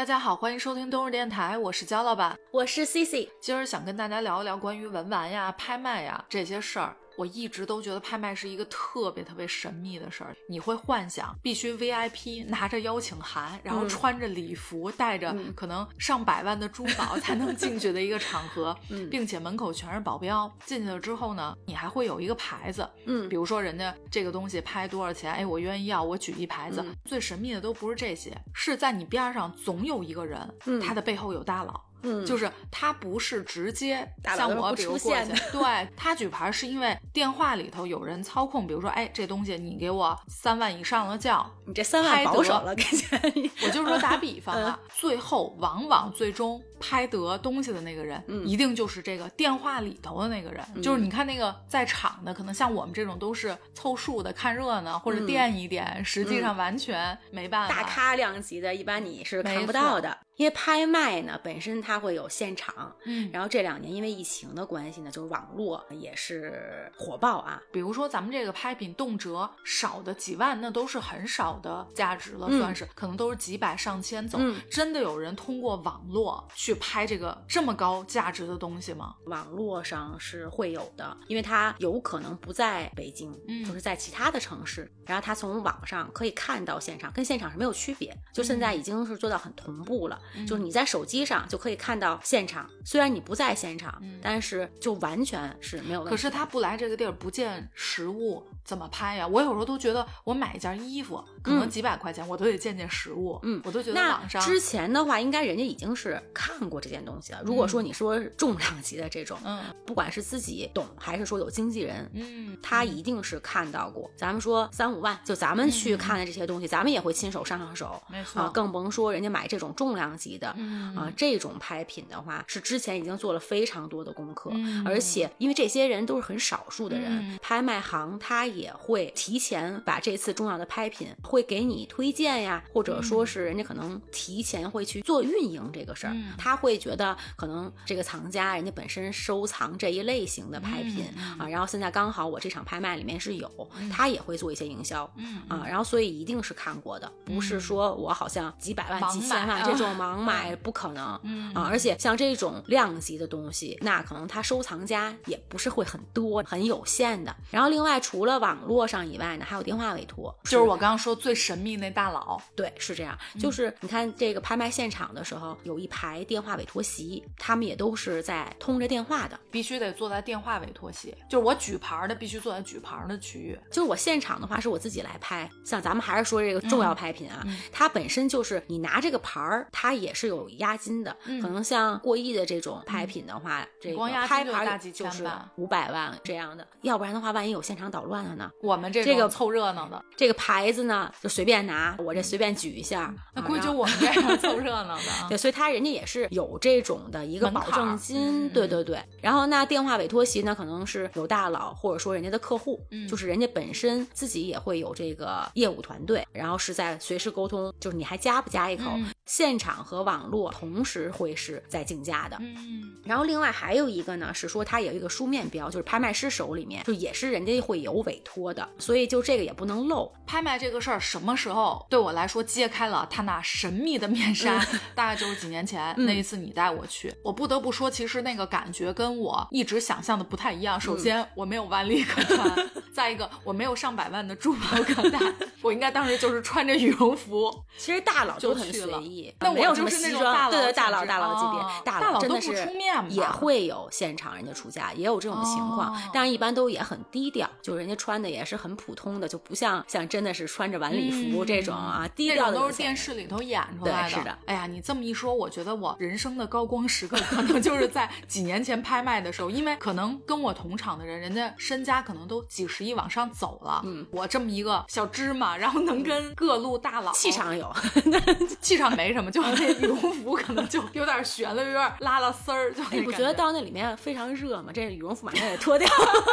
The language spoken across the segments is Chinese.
大家好，欢迎收听冬日电台，我是焦老板，我是 C C。今儿想跟大家聊一聊关于文玩呀、拍卖呀这些事儿。我一直都觉得拍卖是一个特别特别神秘的事儿。你会幻想必须 VIP 拿着邀请函，然后穿着礼服，带着可能上百万的珠宝 才能进去的一个场合，并且门口全是保镖。进去了之后呢，你还会有一个牌子，嗯，比如说人家这个东西拍多少钱，哎，我愿意要，我举一牌子。最神秘的都不是这些，是在你边上总有一个人，他的背后有大佬。嗯，就是他不是直接像我比如过去，对他举牌是因为电话里头有人操控，比如说，哎，这东西你给我三万以上的叫，你这三万保守了，给钱。我就是说打比方啊，最后往往最终拍得东西的那个人，一定就是这个电话里头的那个人。就是你看那个在场的，可能像我们这种都是凑数的，看热闹或者垫一点，实际上完全没办法。大咖量级的，一般你是看不到的。因为拍卖呢，本身它会有现场，嗯，然后这两年因为疫情的关系呢，就是网络也是火爆啊。比如说咱们这个拍品，动辄少的几万，那都是很少的价值了，算是可能都是几百上千走。真的有人通过网络去拍这个这么高价值的东西吗？网络上是会有的，因为他有可能不在北京，嗯，就是在其他的城市，然后他从网上可以看到现场，跟现场是没有区别，就现在已经是做到很同步了。就是你在手机上就可以看到现场，虽然你不在现场，但是就完全是没有问题。可是他不来这个地儿，不见实物，怎么拍呀？我有时候都觉得，我买一件衣服，可能几百块钱，我都得见见实物。嗯，我都觉得网上之前的话，应该人家已经是看过这件东西了。如果说你说重量级的这种，嗯，不管是自己懂还是说有经纪人，嗯，他一定是看到过。咱们说三五万，就咱们去看的这些东西，咱们也会亲手上上手，没错。更甭说人家买这种重量级的。啊，这种拍品的话，是之前已经做了非常多的功课，而且因为这些人都是很少数的人，拍卖行他也会提前把这次重要的拍品会给你推荐呀，或者说是人家可能提前会去做运营这个事儿，他会觉得可能这个藏家人家本身收藏这一类型的拍品啊，然后现在刚好我这场拍卖里面是有，他也会做一些营销，啊，然后所以一定是看过的，不是说我好像几百万、几千万这种盲买。不可能，嗯啊，而且像这种量级的东西，那可能他收藏家也不是会很多，很有限的。然后另外除了网络上以外呢，还有电话委托，就是我刚刚说最神秘那大佬，对，是这样。就是你看这个拍卖现场的时候，有一排电话委托席，他们也都是在通着电话的，必须得坐在电话委托席。就是我举牌的必须坐在举牌的区域。就是我现场的话是我自己来拍，像咱们还是说这个重要拍品啊，它本身就是你拿这个牌儿，它也是有。押金的，可能像过亿的这种拍品的话，这个拍牌就是五百万这样的。要不然的话，万一有现场捣乱了呢？我们这个凑热闹的，这个牌子呢就随便拿，我这随便举一下，那估计就我们这样凑热闹的。对，所以他人家也是有这种的一个保证金，对对对。然后那电话委托席呢，可能是有大佬或者说人家的客户，就是人家本身自己也会有这个业务团队，然后是在随时沟通，就是你还加不加一口？现场和网络。同时会是在竞价的，嗯，然后另外还有一个呢，是说它有一个书面标，就是拍卖师手里面就也是人家会有委托的，所以就这个也不能漏。拍卖这个事儿什么时候对我来说揭开了他那神秘的面纱？大概就是几年前 那一次你带我去，我不得不说，其实那个感觉跟我一直想象的不太一样。首先我没有万力可穿，再一个我没有上百万的珠宝可戴，我应该当时就是穿着羽绒服。其实大佬就很随意，那没有什么西装。对对，大佬大佬级别，大佬真的是也会有现场人家出价，也有这种情况，但是一般都也很低调，就人家穿的也是很普通的，就不像像真的是穿着晚礼服这种啊，低调的都是电视里头演出来的。是的，哎呀，你这么一说，我觉得我人生的高光时刻可能就是在几年前拍卖的时候，因为可能跟我同场的人，人家身家可能都几十亿往上走了，嗯，我这么一个小芝麻，然后能跟各路大佬，气场有，气场没什么，就那羽绒服可能就有点悬了，有点拉了丝儿。就你不觉得到那里面非常热吗？这羽绒服马上得脱掉，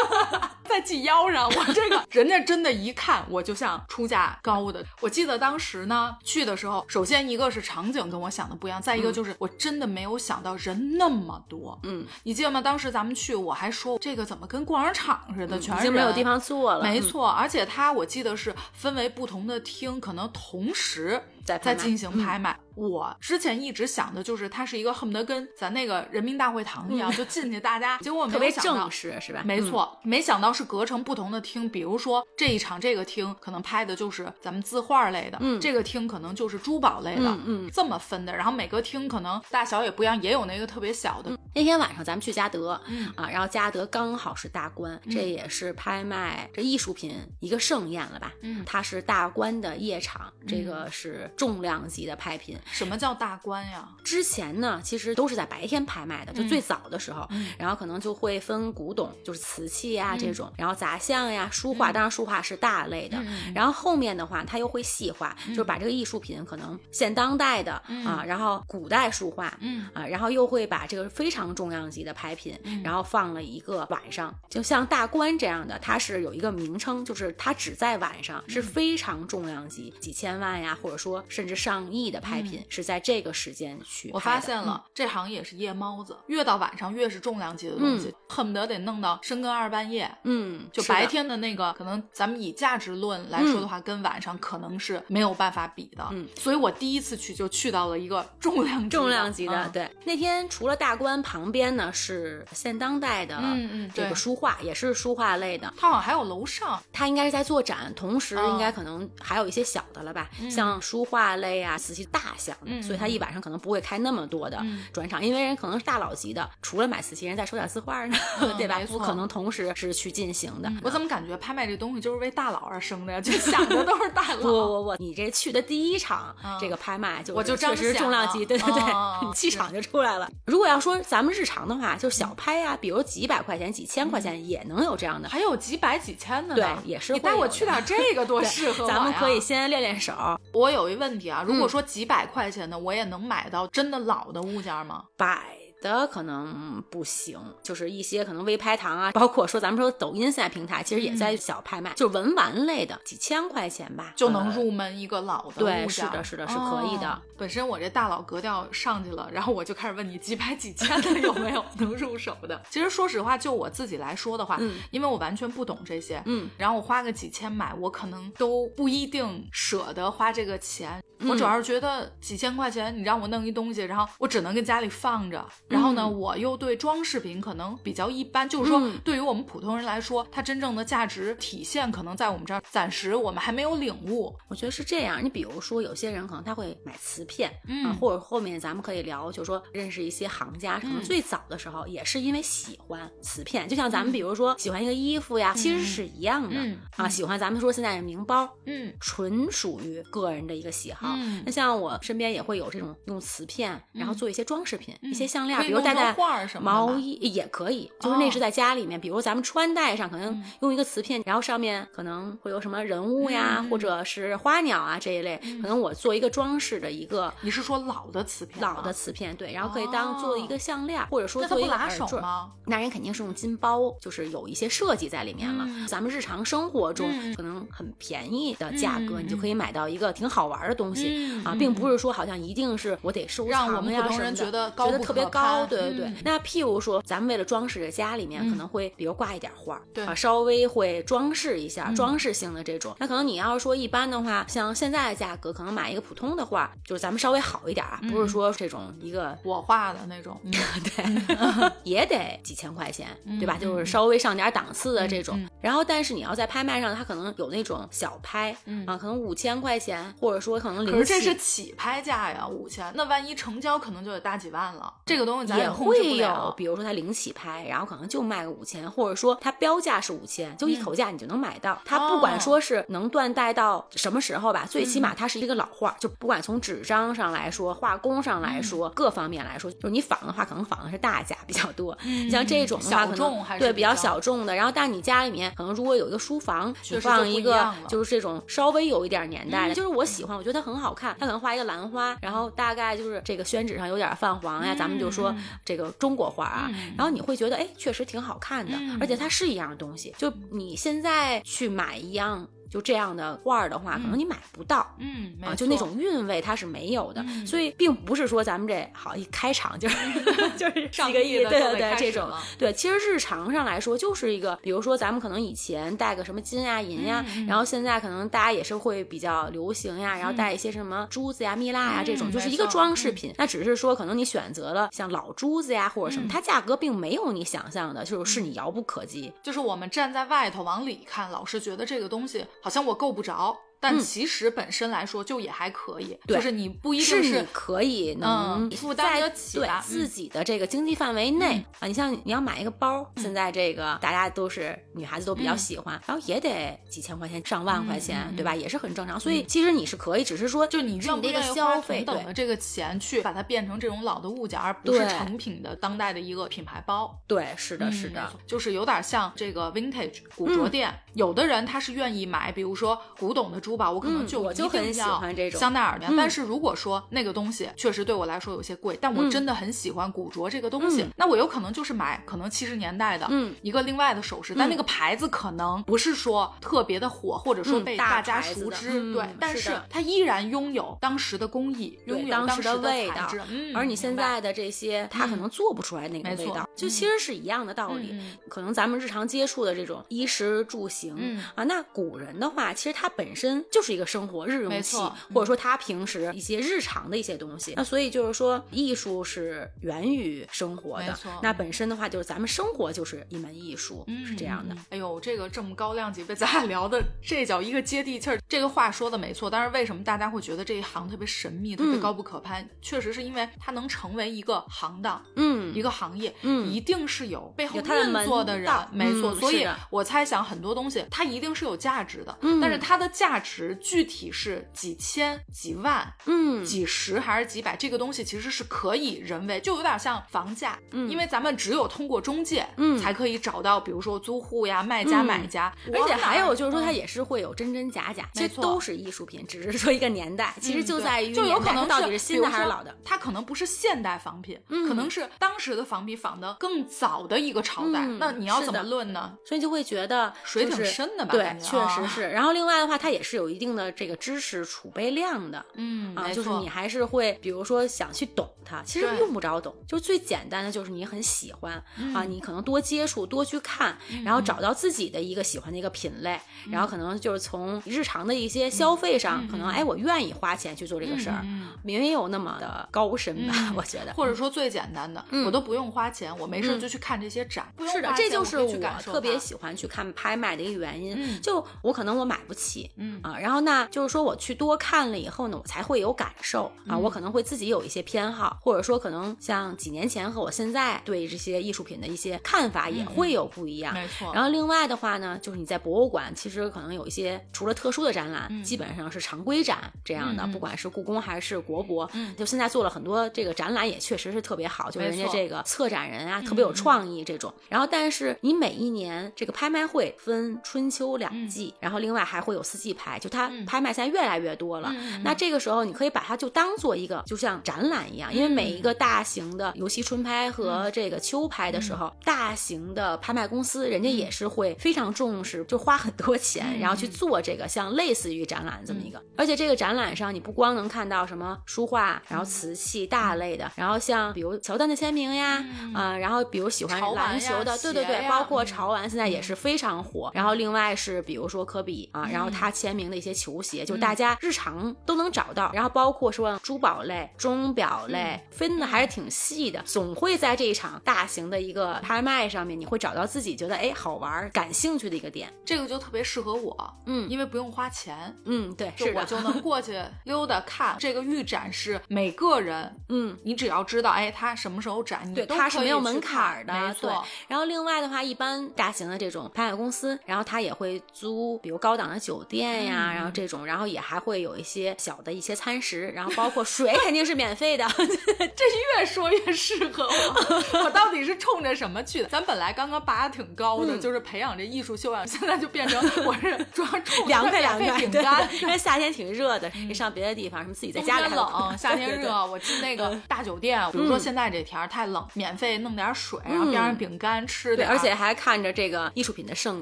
在系腰上。我这个 人家真的，一看我就像出价高的。我记得当时呢去的时候，首先一个是场景跟我想的不一样，再一个就是我真的没有想到人那么多。嗯，你记得吗？当时咱们去，我还说这个怎么跟逛商场似的，全是人，没有地方坐了。没错，而且它我记得是分为不同的厅，可能同时。在在进行拍卖。我之前一直想的就是它是一个恨不得跟咱那个人民大会堂一样，就进去大家，结果 特别正式是吧？没错，没想到是隔成不同的厅，比如说这一场这个厅可能拍的就是咱们字画类的，嗯，这个厅可能就是珠宝类的，嗯，这么分的。然后每个厅可能大小也不一样，也有那个特别小的。那天晚上咱们去嘉德，嗯啊，然后嘉德刚好是大观，这也是拍卖这艺术品一个盛宴了吧？嗯，它是大观的夜场，这个是重量级的拍品。什么叫大观呀？之前呢，其实都是在白天拍卖的，就最早的时候，然后可能就会分古董，就是瓷器呀这种，然后杂项呀、书画，当然书画是大类的。然后后面的话，它又会细化，就是把这个艺术品可能现当代的啊，然后古代书画，嗯。啊，然后又会把这个非常重量级的拍品，然后放了一个晚上，就像大观这样的，它是有一个名称，就是它只在晚上是非常重量级，几千万呀，或者说甚至上亿的拍品是在这个时间去。我发现了，这行也是夜猫子，越到晚上越是重量级的东西，恨不得得弄到深更二半夜。嗯，就白天的那个，可能咱们以价值论来说的话，跟晚上可能是没有办法比的。嗯，所以我第一次去就去到了一个重量重量级的。对，那天除了大观旁边呢是现当代的，嗯嗯，这个书画也是书画类的。它好像还有楼上，它应该是在做展，同时应该可能还有一些小的了吧，像书画类啊、瓷器大项的，所以他一晚上可能不会开那么多的转场，因为人可能是大佬级的，除了买瓷器，人再收点字画呢，对吧？不可能同时是去进行的。我怎么感觉拍卖这东西就是为大佬而生的呀？就 想的都是大佬。不不不，你这去的第一场这个拍卖就我就确实重量级，对对对，气场就出来了。如果要说咱们日常的话，就小拍呀，比如几百块钱、几千块钱也能有这样的，还有几百几千的，对，也是。你带我去点这个多适合咱们可以先练练手。我有一问题啊，如果说几百块钱的，我也能买到真的老的物件吗？百。的可能不行，就是一些可能微拍堂啊，包括说咱们说抖音现在平台，其实也在小拍卖，就文玩类的，几千块钱吧，就能入门一个老的。对，是的，是的，是可以的。本身我这大佬格调上去了，然后我就开始问你几百几千的有没有 能入手的。其实说实话，就我自己来说的话，嗯，因为我完全不懂这些，嗯，然后我花个几千买，我可能都不一定舍得花这个钱。我主要是觉得几千块钱，你让我弄一东西，然后我只能跟家里放着，然后呢，我又对装饰品可能比较一般，就是说对于我们普通人来说，它真正的价值体现可能在我们这儿，暂时我们还没有领悟。我觉得是这样，你比如说有些人可能他会买瓷片，嗯，或者后面咱们可以聊，就是说认识一些行家，可能最早的时候也是因为喜欢瓷片，就像咱们比如说喜欢一个衣服呀，其实是一样的啊，喜欢咱们说现在的名包，嗯，纯属于个人的一个喜好。嗯，那像我身边也会有这种用瓷片，然后做一些装饰品，一些项链，比如戴在毛衣也可以，就是那是在家里面，比如咱们穿戴上可能用一个瓷片，然后上面可能会有什么人物呀，或者是花鸟啊这一类，可能我做一个装饰的一个。你是说老的瓷片？老的瓷片，对，然后可以当做一个项链，或者说做一个耳坠吗？那人肯定是用金包，就是有一些设计在里面了。咱们日常生活中可能很便宜的价格，你就可以买到一个挺好玩的东西。啊，并不是说好像一定是我得收藏呀什么的，觉得觉得特别高，对对对。嗯、那譬如说，咱们为了装饰家里面，可能会比如挂一点画，对啊，稍微会装饰一下，装饰性的这种。那可能你要是说一般的话，像现在的价格，可能买一个普通的画，就是咱们稍微好一点啊，不是说这种一个我画的那种，对，也得几千块钱，对吧？就是稍微上点档次的这种。然后，但是你要在拍卖上，它可能有那种小拍，啊，可能五千块钱，或者说可能零。可是这是起拍价呀，五千，那万一成交可能就得大几万了。这个东西咱也会有，比如说它零起拍，然后可能就卖个五千，或者说它标价是五千，就一口价你就能买到。它不管说是能断代到什么时候吧，最起码它是一个老画，就不管从纸张上来说，画工上来说，各方面来说，就是你仿的话，可能仿的是大价比较多。像这种的话，可能对比较小众的。然后，但你家里面可能如果有一个书房，就放一个就是这种稍微有一点年代的，就是我喜欢，我觉得它很好看，他可能画一个兰花，然后大概就是这个宣纸上有点泛黄呀，咱们就说这个中国画啊，然后你会觉得哎，确实挺好看的，而且它是一样东西，就你现在去买一样就这样的画儿的话，可能你买不到。嗯，啊，就那种韵味它是没有的，所以并不是说咱们这好一开场就是 就是上个亿，对对对，这种对，其实日常上来说就是一个，比如说咱们可能以前戴个什么金呀、银呀，然后现在可能大家也是会比较流行呀，然后戴一些什么珠子呀、蜜蜡呀这种，就是一个装饰品。那只是说可能你选择了像老珠子呀或者什么，它价格并没有你想象的，就是是你遥不可及。就是我们站在外头往里看，老是觉得这个东西好像我够不着。但其实本身来说就也还可以，就是你不一定是可以能负担得起对自己的这个经济范围内啊。你像你要买一个包，现在这个大家都是女孩子都比较喜欢，然后也得几千块钱上万块钱，对吧？也是很正常。所以其实你是可以，只是说就你用这个消费等的这个钱去把它变成这种老的物件，而不是成品的当代的一个品牌包。对，是的，是的，就是有点像这个 vintage 古着店，有的人他是愿意买，比如说古董的珠宝，我可能就。我就很喜欢这种香奈儿的，但是如果说那个东西确实对我来说有些贵，但我真的很喜欢古着这个东西，那我有可能就是买可能七十年代的一个另外的首饰，但那个牌子可能不是说特别的火，或者说被大家熟知，对，但是它依然拥有当时的工艺，拥有当时的味道，而你现在的这些，它可能做不出来那个味道，就其实是一样的道理。可能咱们日常接触的这种衣食住行啊，那古人的话，其实它本身就是一个生活。日用器，或者说他平时一些日常的一些东西，那所以就是说，艺术是源于生活的。那本身的话，就是咱们生活就是一门艺术，是这样的。哎呦，这个这么高量级被咱俩聊的，这叫一个接地气儿。这个话说的没错，但是为什么大家会觉得这一行特别神秘、特别高不可攀？确实是因为它能成为一个行当，嗯，一个行业，嗯，一定是有背后运作的人，没错。所以我猜想很多东西它一定是有价值的，但是它的价值具体。是几千、几万、嗯，几十还是几百？这个东西其实是可以人为，就有点像房价，嗯，因为咱们只有通过中介，嗯，才可以找到，比如说租户呀、卖家、买家，而且还有就是说，它也是会有真真假假，其实都是艺术品，只是说一个年代，其实就在于就有可能到底是新的还是老的，它可能不是现代仿品，可能是当时的仿品仿的更早的一个朝代，那你要怎么论呢？所以就会觉得水挺深的吧？对，确实是。然后另外的话，它也是有一定的这个。知识储备量的，嗯啊，就是你还是会，比如说想去懂它，其实用不着懂，就最简单的就是你很喜欢啊，你可能多接触，多去看，然后找到自己的一个喜欢的一个品类，然后可能就是从日常的一些消费上，可能哎，我愿意花钱去做这个事儿，没有那么的高深吧，我觉得，或者说最简单的，我都不用花钱，我没事就去看这些展，是的，这就是我特别喜欢去看拍卖的一个原因，就我可能我买不起，嗯啊，然后那就是。说我去多看了以后呢，我才会有感受啊，我可能会自己有一些偏好，或者说可能像几年前和我现在对这些艺术品的一些看法也会有不一样。没错。然后另外的话呢，就是你在博物馆，其实可能有一些除了特殊的展览，基本上是常规展这样的，不管是故宫还是国博，就现在做了很多这个展览，也确实是特别好，就是人家这个策展人啊特别有创意这种。然后但是你每一年这个拍卖会分春秋两季，然后另外还会有四季拍，就它拍卖。现在越来越多了，那这个时候你可以把它就当做一个，就像展览一样，因为每一个大型的，尤其春拍和这个秋拍的时候，大型的拍卖公司人家也是会非常重视，就花很多钱，然后去做这个像类似于展览这么一个。而且这个展览上，你不光能看到什么书画，然后瓷器大类的，然后像比如乔丹的签名呀，啊，然后比如喜欢篮球的，对对对，包括潮玩现在也是非常火。然后另外是比如说科比啊，然后他签名的一些球鞋。就大家日常都能找到，然后包括说珠宝类、钟表类，分的还是挺细的。总会在这一场大型的一个拍卖上面，你会找到自己觉得哎好玩、感兴趣的一个点。这个就特别适合我，嗯，因为不用花钱，嗯，对，就我就能过去 溜达看。这个预展是每个人，嗯，你只要知道哎他什么时候展，你对它是没有门槛的，没错。然后另外的话，一般大型的这种拍卖公司，然后他也会租，比如高档的酒店呀，然后这种，然后。也还会有一些小的一些餐食，然后包括水肯定是免费的。这越说越适合我，我到底是冲着什么去的？咱本来刚刚拔的挺高的，就是培养这艺术修养，现在就变成 我是主要冲凉快凉快饼干。因为夏天挺热的，你上别的地方什么自己在家里冷，夏天热我进那个大酒店，比如说现在这天儿太冷，免费弄点水，然后边上饼干吃对，而且还看着这个艺术品的盛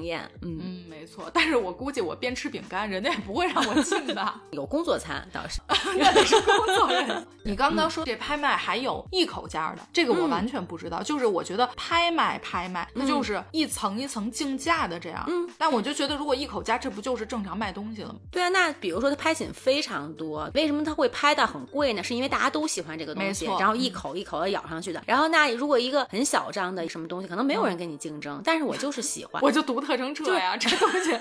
宴。嗯，没没错。但是我估计我边吃饼干，人家也不会让我进的。有工作餐倒是，那得是工作人。你刚刚说这拍卖还有一口价的，这个我完全不知道。就是我觉得拍卖拍卖，那就是一层一层竞价的这样。嗯，但我就觉得如果一口价，这不就是正常卖东西了吗？对啊，那比如说它拍品非常多，为什么它会拍到很贵呢？是因为大家都喜欢这个东西，然后一口一口的咬上去的。然后那如果一个很小张的什么东西，可能没有人跟你竞争，但是我就是喜欢，我就独特成这样，这东西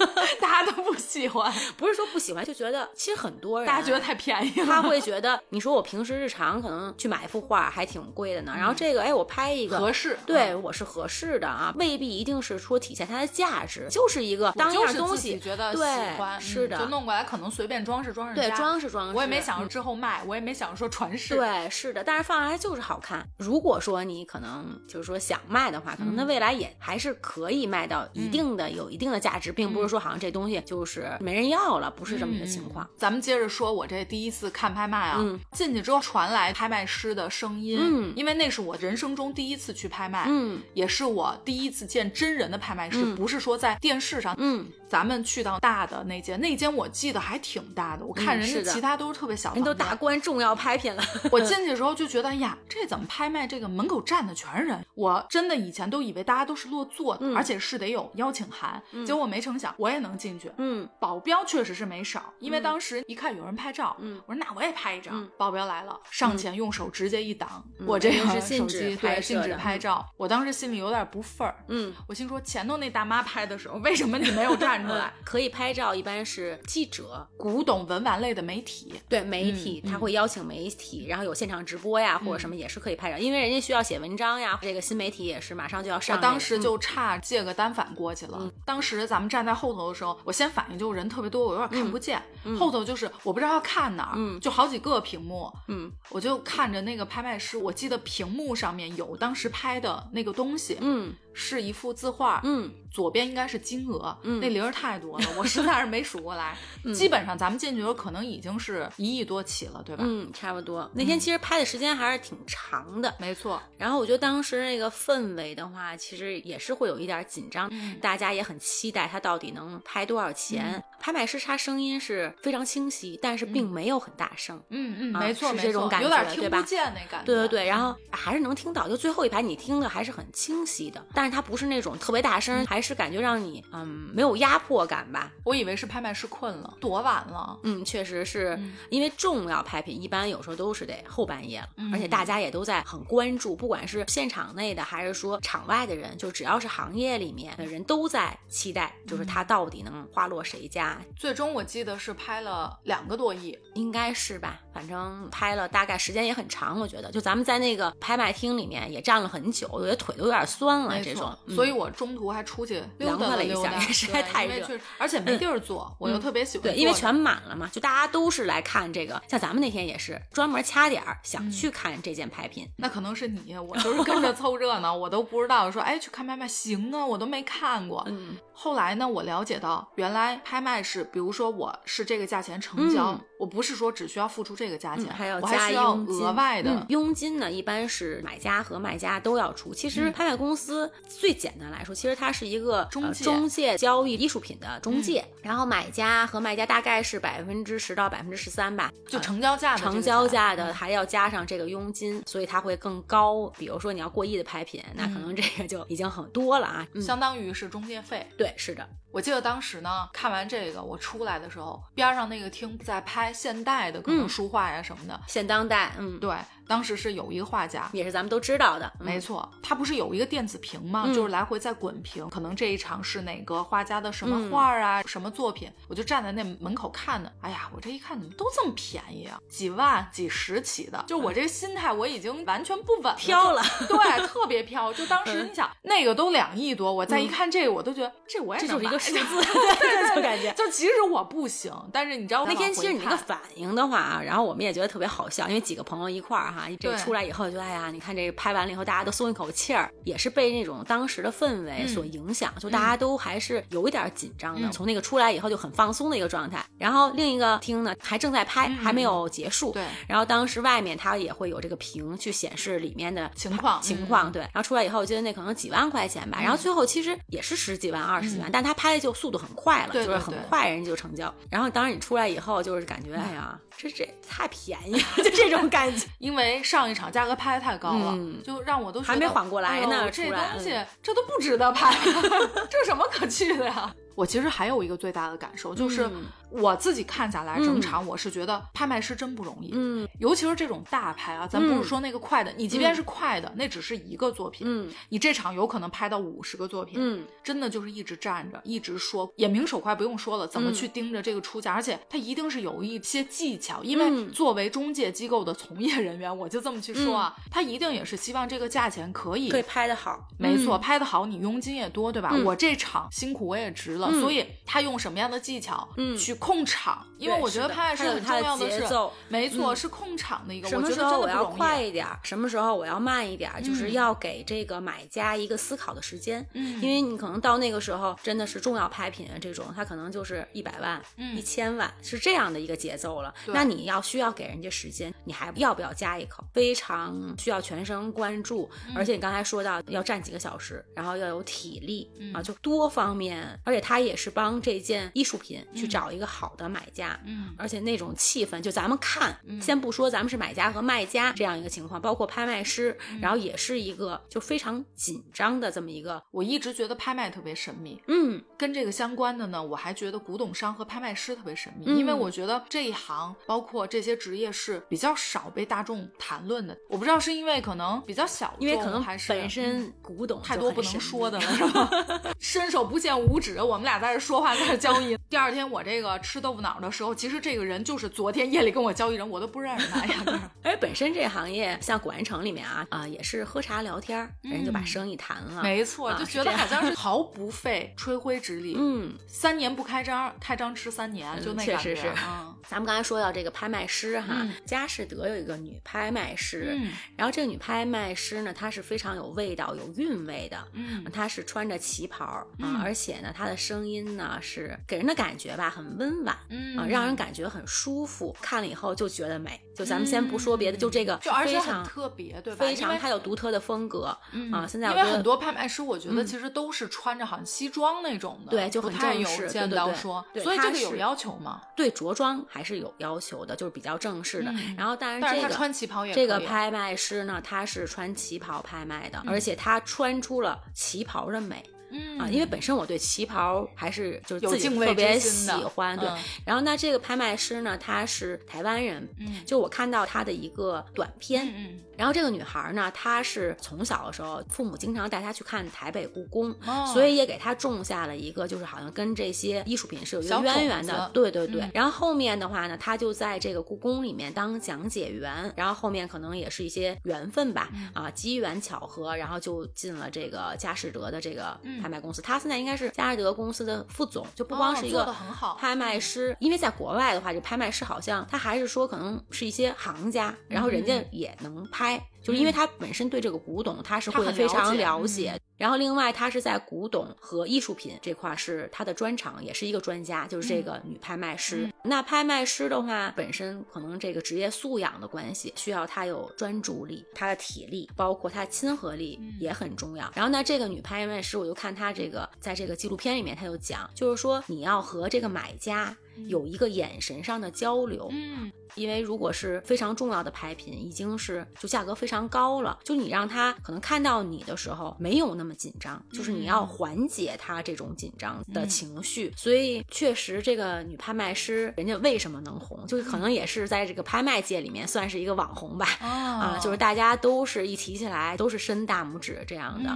大家都不喜欢，不是说不喜欢，就觉得其实很多人大家觉得太便宜了，他会觉得你说我平时日常可能去买一幅画还挺贵的呢，然后这个哎我拍一个合适，对我是合适的啊，未必一定是说体现它的价值，就是一个当一样东西觉得喜欢，是的，就弄过来可能随便装饰装饰，对装饰装饰，我也没想着之后卖，我也没想着说传世，对是的，但是放下来就是好看。如果说你可能就是说想卖的话，可能它未来也还是可以卖到一定的有一定的价值，并不是说好像这东西就是没人要了，不是这么一个情况。咱们接着说，我这第一次看拍卖啊，进去之后传来拍卖师的声音，嗯，因为那是我人生中第一次去拍卖，嗯，也是我第一次见真人的拍卖师，不是说在电视上，嗯。咱们去到大的那间，那间我记得还挺大的。我看人家其他都是特别小，人都达官重要拍品了。我进去的时候就觉得，呀，这怎么拍卖？这个门口站的全是人。我真的以前都以为大家都是落座的，而且是得有邀请函。结果没成想，我也能进去。嗯，保镖确实是没少，因为当时一看有人拍照，嗯，我说那我也拍一张。保镖来了，上前用手直接一挡，我这个手机对禁止拍照。我当时心里有点不忿儿。嗯，我心说前头那大妈拍的时候，为什么你没有站出来？可以。拍照一般是记者、古董文玩类的媒体，对媒体他会邀请媒体，然后有现场直播呀，或者什么也是可以拍照，因为人家需要写文章呀。这个新媒体也是马上就要上。我当时就差借个单反过去了。当时咱们站在后头的时候，我先反应就是人特别多，我有点看不见。后头就是我不知道要看哪儿，就好几个屏幕。嗯，我就看着那个拍卖师，我记得屏幕上面有当时拍的那个东西。嗯。是一幅字画，嗯，左边应该是金额，嗯，那零儿太多了，我实在是没数过来。基本上咱们进去的时候，可能已经是一亿多起了，对吧？嗯，差不多。那天其实拍的时间还是挺长的，没错。然后我觉得当时那个氛围的话，其实也是会有一点紧张，大家也很期待他到底能拍多少钱。拍卖师他声音是非常清晰，但是并没有很大声，嗯嗯，没错，是这种感觉，有点听不见那感觉。对对对，然后还是能听到，就最后一排你听的还是很清晰的，但。但是它不是那种特别大声，还是感觉让你嗯没有压迫感吧？我以为是拍卖师困了，多晚了？嗯，确实是因为重要拍品一般有时候都是得后半夜了，而且大家也都在很关注，不管是现场内的还是说场外的人，就只要是行业里面的人都在期待，就是它到底能花落谁家。最终我记得是拍了两个多亿，应该是吧？反正拍了大概时间也很长，我觉得就咱们在那个拍卖厅里面也站了很久，我觉得腿都有点酸了。这种所以，我中途还出去溜达了一下，实在太热，而且没地儿坐，我又特别喜欢。对，因为全满了嘛，就大家都是来看这个。像咱们那天也是专门掐点儿想去看这件拍品。那可能是你，我都是跟着凑热闹，我都不知道说，哎，去看拍卖行啊，我都没看过。嗯。后来呢，我了解到，原来拍卖是，比如说我是这个价钱成交，我不是说只需要付出这个价钱，还要加佣金。额外的佣金呢，一般是买家和卖家都要出。其实拍卖公司最简单来说，其实它是一个中介，中介交易艺术品的中介。然后买家和卖家大概是百分之十到百分之十三吧，就成交价。成交价的还要加上这个佣金，所以它会更高。比如说你要过亿的拍品，那可能这个就已经很多了啊，相当于是中介费。对，是的。我记得当时呢，看完这个我出来的时候，边上那个厅在拍现代的，可能书画呀什么的，现当代，嗯，对。当时是有一个画家，也是咱们都知道的，没错。他不是有一个电子屏吗？就是来回在滚屏，可能这一场是哪个画家的什么画啊，什么作品？我就站在那门口看呢。哎呀，我这一看怎么都这么便宜啊？几万、几十起的，就我这个心态我已经完全不稳，飘了。对，特别飘。就当时你想，那个都两亿多，我再一看这个，我都觉得这我也这就是一个数字，对，就感觉就其实我不行，但是你知道那天其实你那个反应的话啊，然后我们也觉得特别好笑，因为几个朋友一块儿。哈，这出来以后就哎呀，你看这拍完了以后，大家都松一口气儿，也是被那种当时的氛围所影响，就大家都还是有一点紧张的。从那个出来以后就很放松的一个状态。然后另一个厅呢还正在拍，还没有结束。对。然后当时外面它也会有这个屏去显示里面的情况情况。对。然后出来以后，我记得那可能几万块钱吧。然后最后其实也是十几万、二十几万，但他拍的就速度很快了，就是很快人家就成交。然后当时你出来以后，就是感觉哎呀。这这太便宜了，就这种感觉。因为上一场价格拍的太高了，就让我都还没缓过来呢。这东西这都不值得拍，这什么可去的呀？我其实还有一个最大的感受，就是我自己看下来整场，我是觉得拍卖师真不容易。嗯，尤其是这种大拍啊，咱不是说那个快的，你即便是快的，那只是一个作品。嗯，你这场有可能拍到五十个作品。嗯，真的就是一直站着，一直说，眼明手快，不用说了，怎么去盯着这个出价，而且他一定是有一些技巧，因为作为中介机构的从业人员，我就这么去说啊，他一定也是希望这个价钱可以可以拍的好。没错，拍的好，你佣金也多，对吧？我这场辛苦我也值了。所以他用什么样的技巧去控场？因为我觉得拍卖师很重要的是，没错，是控场的一个。什么时候我要快一点？什么时候我要慢一点？就是要给这个买家一个思考的时间。嗯，因为你可能到那个时候真的是重要拍品这种，他可能就是一百万、一千万是这样的一个节奏了。那你要需要给人家时间，你还要不要加一口？非常需要全神贯注，而且你刚才说到要站几个小时，然后要有体力啊，就多方面，而且他。他也是帮这件艺术品去找一个好的买家，嗯，而且那种气氛，就咱们看，先不说咱们是买家和卖家这样一个情况，包括拍卖师，然后也是一个就非常紧张的这么一个。我一直觉得拍卖特别神秘，嗯，跟这个相关的呢，我还觉得古董商和拍卖师特别神秘，因为我觉得这一行包括这些职业是比较少被大众谈论的。我不知道是因为可能比较小众，因为可能还是本身古董太多不能说的了，是吧？伸手不见五指，我们。俩在这说话，在这交易。第二天我这个吃豆腐脑的时候，其实这个人就是昨天夜里跟我交易人，我都不认识他呀。哎，本身这行业像古玩城里面啊啊，也是喝茶聊天，人就把生意谈了。没错，就觉得好像是 毫不费吹灰之力。嗯，三年不开张，开张吃三年，就那确实是。嗯，咱们刚才说到这个拍卖师哈，佳士得有一个女拍卖师，然后这个女拍卖师呢，她是非常有味道、有韵味的。嗯，她是穿着旗袍啊，而且呢，她的声声音呢是给人的感觉吧，很温婉，嗯啊，让人感觉很舒服，看了以后就觉得美。就咱们先不说别的，就这个非常特别，对吧？非常它有独特的风格啊。现在因为很多拍卖师，我觉得其实都是穿着好像西装那种的，对，就很正式。见到说，所以这个有要求吗？对，着装还是有要求的，就是比较正式的。然后，但是这个穿旗袍也这个拍卖师呢，他是穿旗袍拍卖的，而且他穿出了旗袍的美。嗯啊，因为本身我对旗袍还是就是自己特别喜欢，对。然后那这个拍卖师呢，他是台湾人，嗯，就我看到他的一个短片，嗯。然后这个女孩呢，她是从小的时候，父母经常带她去看台北故宫，哦，所以也给她种下了一个，就是好像跟这些艺术品是有一个渊源的。对对对。然后后面的话呢，她就在这个故宫里面当讲解员，然后后面可能也是一些缘分吧，啊，机缘巧合，然后就进了这个佳士得的这个拍卖公司。她现在应该是佳士得公司的副总，就不光是一个拍卖师，因为在国外的话，这拍卖师好像他还是说可能是一些行家，然后人家也能拍。开。就是因为他本身对这个古董，他是会非常了解。然后另外，他是在古董和艺术品这块是他的专长，也是一个专家。就是这个女拍卖师。那拍卖师的话，本身可能这个职业素养的关系，需要他有专注力，他的体力，包括他亲和力也很重要。然后呢，这个女拍卖师，我就看她这个在这个纪录片里面，她就讲，就是说你要和这个买家。有一个眼神上的交流，嗯，因为如果是非常重要的拍品，已经是就价格非常高了，就你让他可能看到你的时候没有那么紧张，就是你要缓解他这种紧张的情绪。所以确实，这个女拍卖师人家为什么能红，就是可能也是在这个拍卖界里面算是一个网红吧，啊，就是大家都是一提起来都是伸大拇指这样的。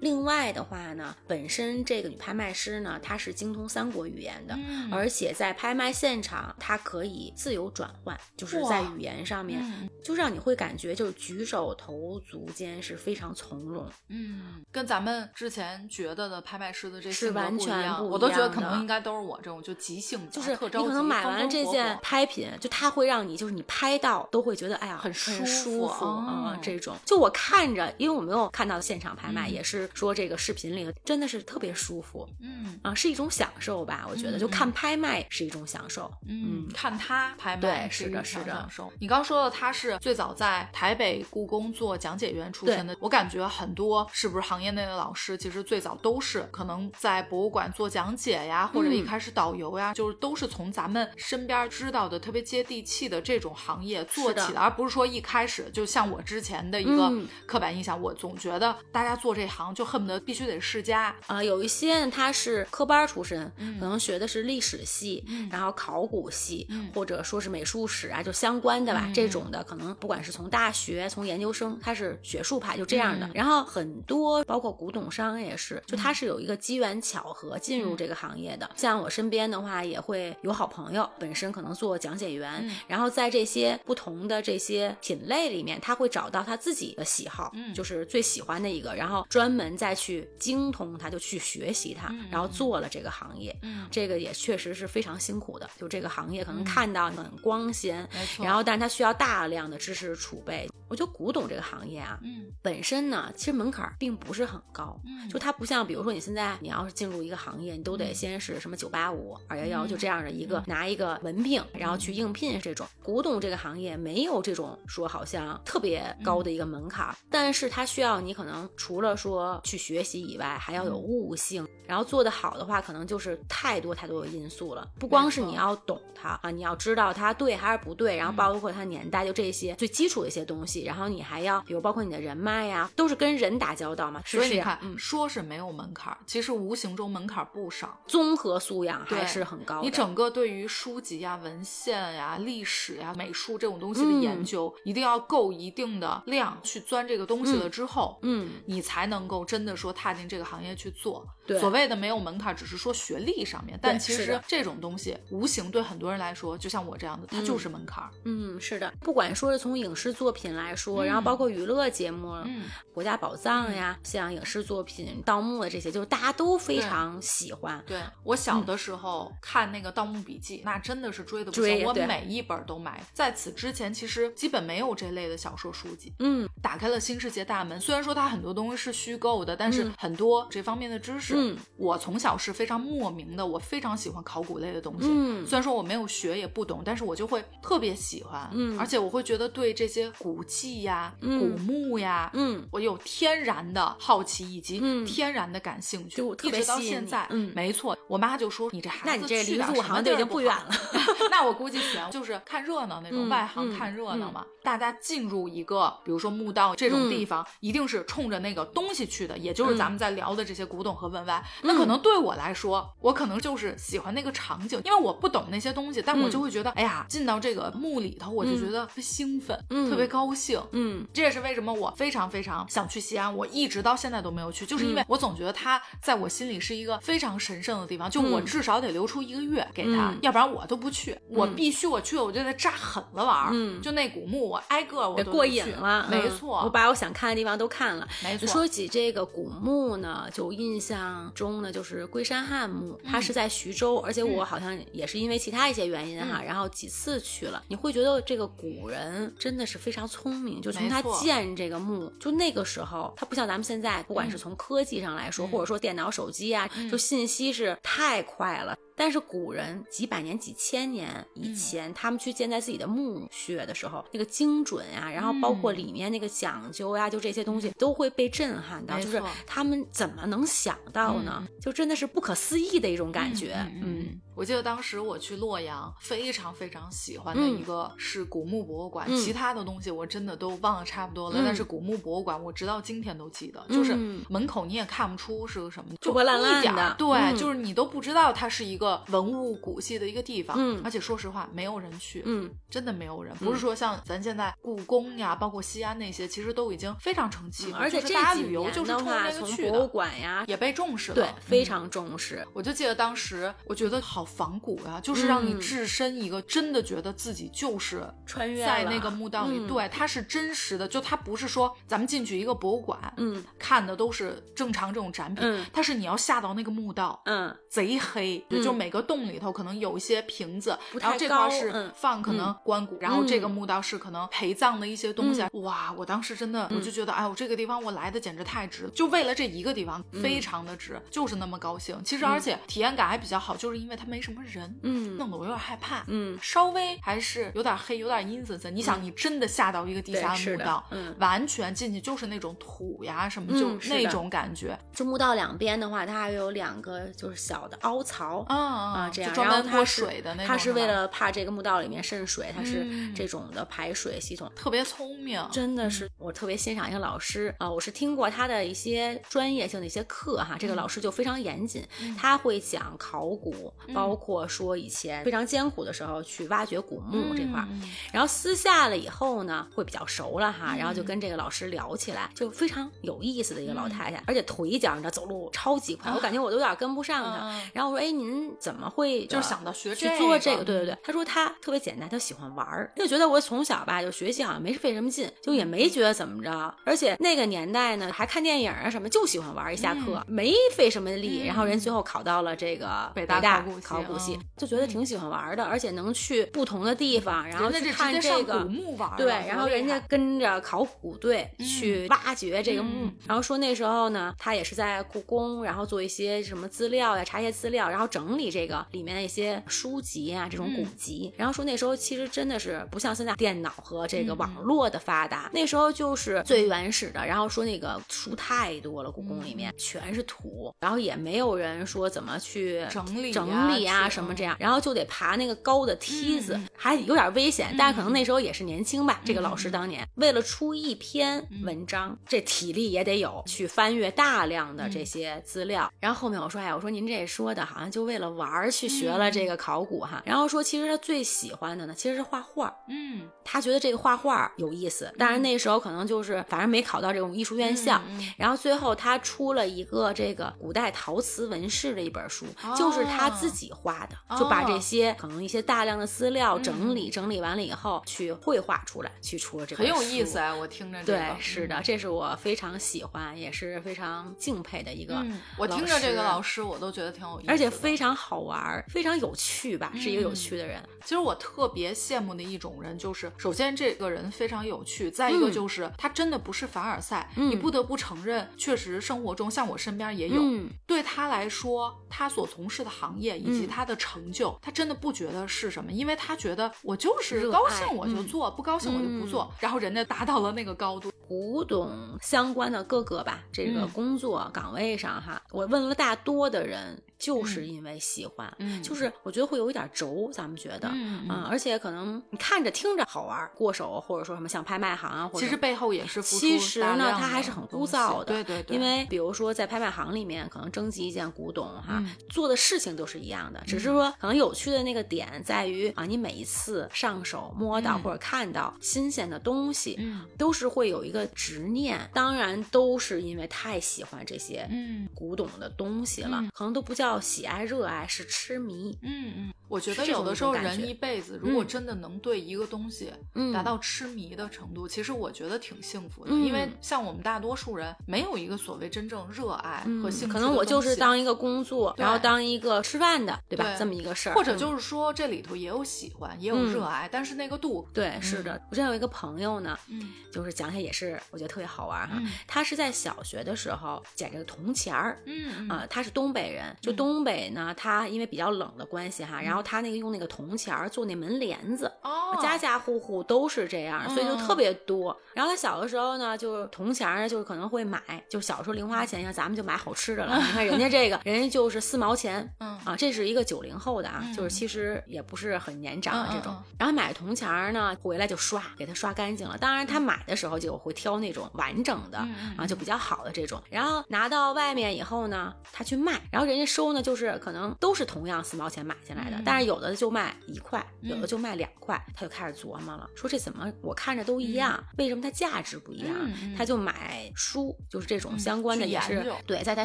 另外的话呢，本身这个女拍卖师呢，她是精通三国语言的，而且在拍卖现场，她可以自由转换，就是在语言上面，就让你会感觉就是举手投足间是非常从容。嗯，跟咱们之前觉得的拍卖师的这是完全不一样。我都觉得可能应该都是我这种就即兴，就是你可能买完了这件拍品，就它会让你就是你拍到都会觉得哎呀很舒服啊这种。就我看着，因为我没有看到现场拍卖，也是说这个视频里真的是特别舒服。嗯啊，是一种享受吧？我觉得就看拍卖是一种享受。嗯，看他拍卖是的，是的。享受。你刚说的他是最早在台北故宫做讲解员出身的，我感觉很多是不是行业内的老师，其实最早都是可能在博物馆做讲解呀，或者一开始导游呀，就是都是从咱们身边知道的特别接地气的这种行业做起的，而不是说一开始就像我之前的一个刻板印象，我总觉得大家做这行就恨不得必须得世家啊。有一些他是科班出身，可能学的是历史系，然后考古系，或者说是美术史啊，就相关的吧。这种的可能不管是从大学、从研究生，他是学术派，就这样的。然后很多包括古董商也是，就他是有一个机缘巧合进入这个行业的。像我身边的话，也会有好朋友本身可能做讲解员，然后在这些不同的这些品类里面，他会找到他自己的喜好，就是最喜欢的一个，然后专门再去精通它，就去学习它，然后做了这个行业。嗯，这个也确实是非常辛苦的。就这个行业可能看到很光鲜，然后但是它需要大量的知识储备。我觉得古董这个行业啊，嗯，本身呢，其实门槛并不是很高，嗯，就它不像，比如说你现在你要是进入一个行业，你都得先是什么九八五、二幺幺，就这样的一个。拿一个文凭，然后去应聘这种。古董这个行业没有这种说好像特别高。的一个门槛，但是它需要你可能除了说去学习以外，还要有悟性，然后做得好的话，可能就是太多太多的因素了，不光是你要懂它啊，你要知道它对还是不对，然后包括它年代，就这些最基础的一些东西，然后你还要。比如包括你的人脉呀，都是跟人打交道嘛，所以你看，说是没有门槛，其实无形中门槛不少，综合素养还是很高。你整个对于书籍呀、文献呀、历史呀、美术这种东西的研究，一定要够一定的量去钻这个东西了之后，嗯，你才能够真的说踏进这个行业去做。对，所谓的没有门槛，只是说学历上面，但其实这种东西无形对很多人来说，就像我这样的，它就是门槛。嗯，是的，不管说是从影视作品来说，然后包括娱乐节目，嗯，国家宝藏呀，像影视作品、盗墓的这些，就是大家都非常喜欢。对我小的时候看那个《盗墓笔记》，那真的是追的不行，我每一本都买。在此之前，其实基本没有这类的小说书籍。嗯，打开了新世界大门。虽然说它很多东西是虚构的，但是很多这方面的知识。嗯，我从小是非常莫名的，我非常喜欢考古类的东西。嗯，虽然说我没有学也不懂，但是我就会特别喜欢。嗯，而且我会觉得对这些古迹呀、古墓呀，嗯，我有天然的好奇以及天然的感兴趣，就一直到现在。嗯，没错，我妈就说你这孩子，那你这离入行就已经不远了。那我 估计全就是看热闹那种外行看热闹嘛。大家进入一个比如说墓道这种地方，一定是冲着那个东西去的，也就是咱们在聊的这些古董和文玩。那可能对我来说，我可能就是喜欢那个场景，因为我不懂那些东西，但我就会觉得，哎呀，进到这个墓里头，我就觉得兴奋，特别高兴。嗯，这也是为什么我非常非常想去西安，我一直到现在都没有去，就是因为我总觉得它在我心里是一个非常神圣的地方，就我至少得留出一个月给他，要不然我都不去。我必须我去了，我就得扎狠了玩。嗯，就那古墓，我挨个我得过瘾了。没错，我把我想看的地方都看了。没错。说起这个古墓呢，就印象中呢，就是龟山汉墓，它是在徐州，而且我好像也是因为其他一些原因哈，然后几次去了。你会觉得这个古人真的是非常聪明，就从他建这个墓，就那个时候，他不像咱们现在，不管是从科技上来说，或者说电脑、手机啊，就信息是太快了。但是古人几百年、几千年以前，他们去建在自己的墓穴的时候，那个精准呀，然后包括里面那个讲究呀，就这些东西都会被震撼到。就是他们怎么能想到呢？就真的是不可思议的一种感觉。嗯，我记得当时我去洛阳，非常非常喜欢的一个是古墓博物馆，其他的东西我真的都忘了差不多了。但是古墓博物馆，我直到今天都记得，就是门口你也看不出是个什么，就破烂烂的。对，就是你都不知道它是一个。个文物古迹的一个地方，嗯而且说实话，没有人去，嗯，真的没有人，不是说像咱现在故宫呀，包括西安那些，其实都已经非常成气候，而且大家几旅游就是冲年的话，这个去从博物，馆呀，也被重视了，对，非嗯常重视。我就记得当时，我觉得好仿古呀、就是让你嗯置身一个真的觉得自己就是穿越了在那个墓道里，嗯对，它是真实的，就它不是说咱们进去一个博物馆，嗯看的都是正常这种展品，嗯它是你要下到那个墓道，嗯贼黑，嗯就每个洞里头可能有一些瓶子，然后这块是嗯放可能棺骨，然后这个嗯墓道是可能陪葬的一些东西。哇，我当时真的嗯我就觉得，哎呦，这个地方我来的简直太值了，就为了这一个地方，非常的值，就是那么高兴。其实而且体验感还比较好，就是因为它没什么人，嗯弄得我有点害怕。嗯，稍微还是有点黑，有点阴森森。你想，你真的下到一个地下墓道，嗯完全进去就是那种土呀什么，就嗯是那种感觉这墓道两边的话，它还有两个就是小的凹槽。啊啊啊，这样，然后它是水的那是为了怕这个墓道里面渗水，它是嗯。这种的排水系统。特别聪明，真的是我特别欣赏一个老师啊、我是听过他的一些专业性的一些课哈，这个老师就非常严谨，他会讲考古，包括说以前非常艰苦的时候去挖掘古墓这块然后私下了以后呢，会比较熟了哈，然后就跟这个老师聊起来，就非常有意思的一个老太太，而且腿脚你知道走路超级快，我感觉我都有点跟不上她。嗯。然后我说，哎，您怎么会就是想到学去这个做这个？对对对，他说他特别简单，他喜欢玩儿，就觉得我从小吧就学习好像没费什么劲，就也没觉得怎么着，而且那个年代呢还看电影啊什么，就喜欢玩，一下课、没费什么力，然后人最后考到了这个北大大考古系就觉得挺喜欢玩的，而且能去不同的地方，然后去看这个古墓玩对，然后人家跟着考古队嗯去挖掘这个墓，嗯。然后说那时候呢，他也是在故宫，然后做一些什么资料呀，查一些资料，然后整理这个里面的一些书籍啊，这种古嗯籍。然后说那时候其实真的是不像现在电脑和这个嗯网络的发达，那时候就是最原始的。然后说那个书太多了，故宫里面嗯全是土，然后也没有人说怎么去整理整理啊什么这样，然后就得爬那个高的梯子，嗯还有点危险，但是可能那时候也是年轻吧。这个老师嗯当年为了出一篇文章，这体力也得有，去翻阅大量的这些资料。然后后面我说，哎，我说您这说的好像就为了玩儿去学了这个考古哈。然后说其实他最喜欢的呢，其实是画画。嗯，他觉得这个画画有意思，但是那时候可能就是反正没考到这种艺术院校。然后最后他出了一个这个古代陶瓷纹饰的一本书，就是他自己画的，哦就把这些可能一些大量的资料整嗯理、整理完了以后，去绘画出来，去出了这本很。有意思哎，我听着这对，，是的，这是我非常喜欢，也是非常敬佩的一个嗯，我听着这个老师，我都觉得挺有意思，而且非常好玩儿，非常有趣吧，是一个有趣的人。其实我特别羡慕的一种人，就是首先这个人非常有趣，再一个嗯。就是他真的不是凡尔赛，嗯。你不得不承认，确实生活中像我身边也有，嗯。对他来说，他所从事的行业以及嗯。他的成就，他真的不觉得是什么，因为他觉得我就是高兴我就嗯。做，不高兴我就不做，然后人家达到了那个高度，古董相关的各个吧，这个嗯。工作岗位上哈，我问了大多的人，就是因为喜欢，嗯。就是我觉得会有一点轴，咱们觉得，嗯啊而且可能你看着听着好玩，过手或者说什么像拍卖行啊，或者其实背后也是付出其实呢，它还是很枯燥的，对对对，因为比如说在拍卖行里面，可能征集一件古董哈，嗯做的事情都是一样的，只是说可能有趣的那个点在于啊，你每一次上手摸到嗯。或者看到新鲜的东西，嗯。都是会有一个执念，当然都是因为太喜欢这些嗯。古董的东西了，嗯。可能都不叫喜爱热爱，是痴迷。嗯嗯，我觉得有的时候人一辈子，如果嗯真的能对一个东西嗯达到痴迷的程度，其实我觉得挺幸福的，嗯因为像我们大多数人没有一个所谓真正热爱和兴趣可能我就是当一个工作，然后当一个吃饭的，对吧？对这么一个事儿，嗯或者就是说这里头也有喜欢，也有嗯热爱，但是那个度，对，是的。我之前有一个朋友呢，嗯就是讲起来也是我觉得特别好玩哈。嗯他是在小学的时候捡这个铜钱儿。嗯啊、他是东北人，就嗯东北呢，他因为比较冷的关系哈，然后他那个用那个铜钱儿做那门帘子，哦，家家户户都是这样，所以就嗯特别多。然后他小的时候呢，就是铜钱儿，就是可能会买，就小时候零花钱，像咱们就买好吃的了。你看人家这个，人家就是四毛钱，嗯啊，这是一个九零后的啊，嗯就是其实也不是很年长的这种。然后买铜钱儿呢，回来就刷，给它刷干净了。当然他买的时候就会挑那种完整的、啊，就比较好的这种。然后拿到外面以后呢，他去卖，然后人家收收呢，就是可能都是同样四毛钱买进来的，但是有的就卖一块，有的就卖两块，他就开始琢磨了，说这怎么我看着都一样，为什么它价值不一样？他就买书，就是这种相关的也是对，在他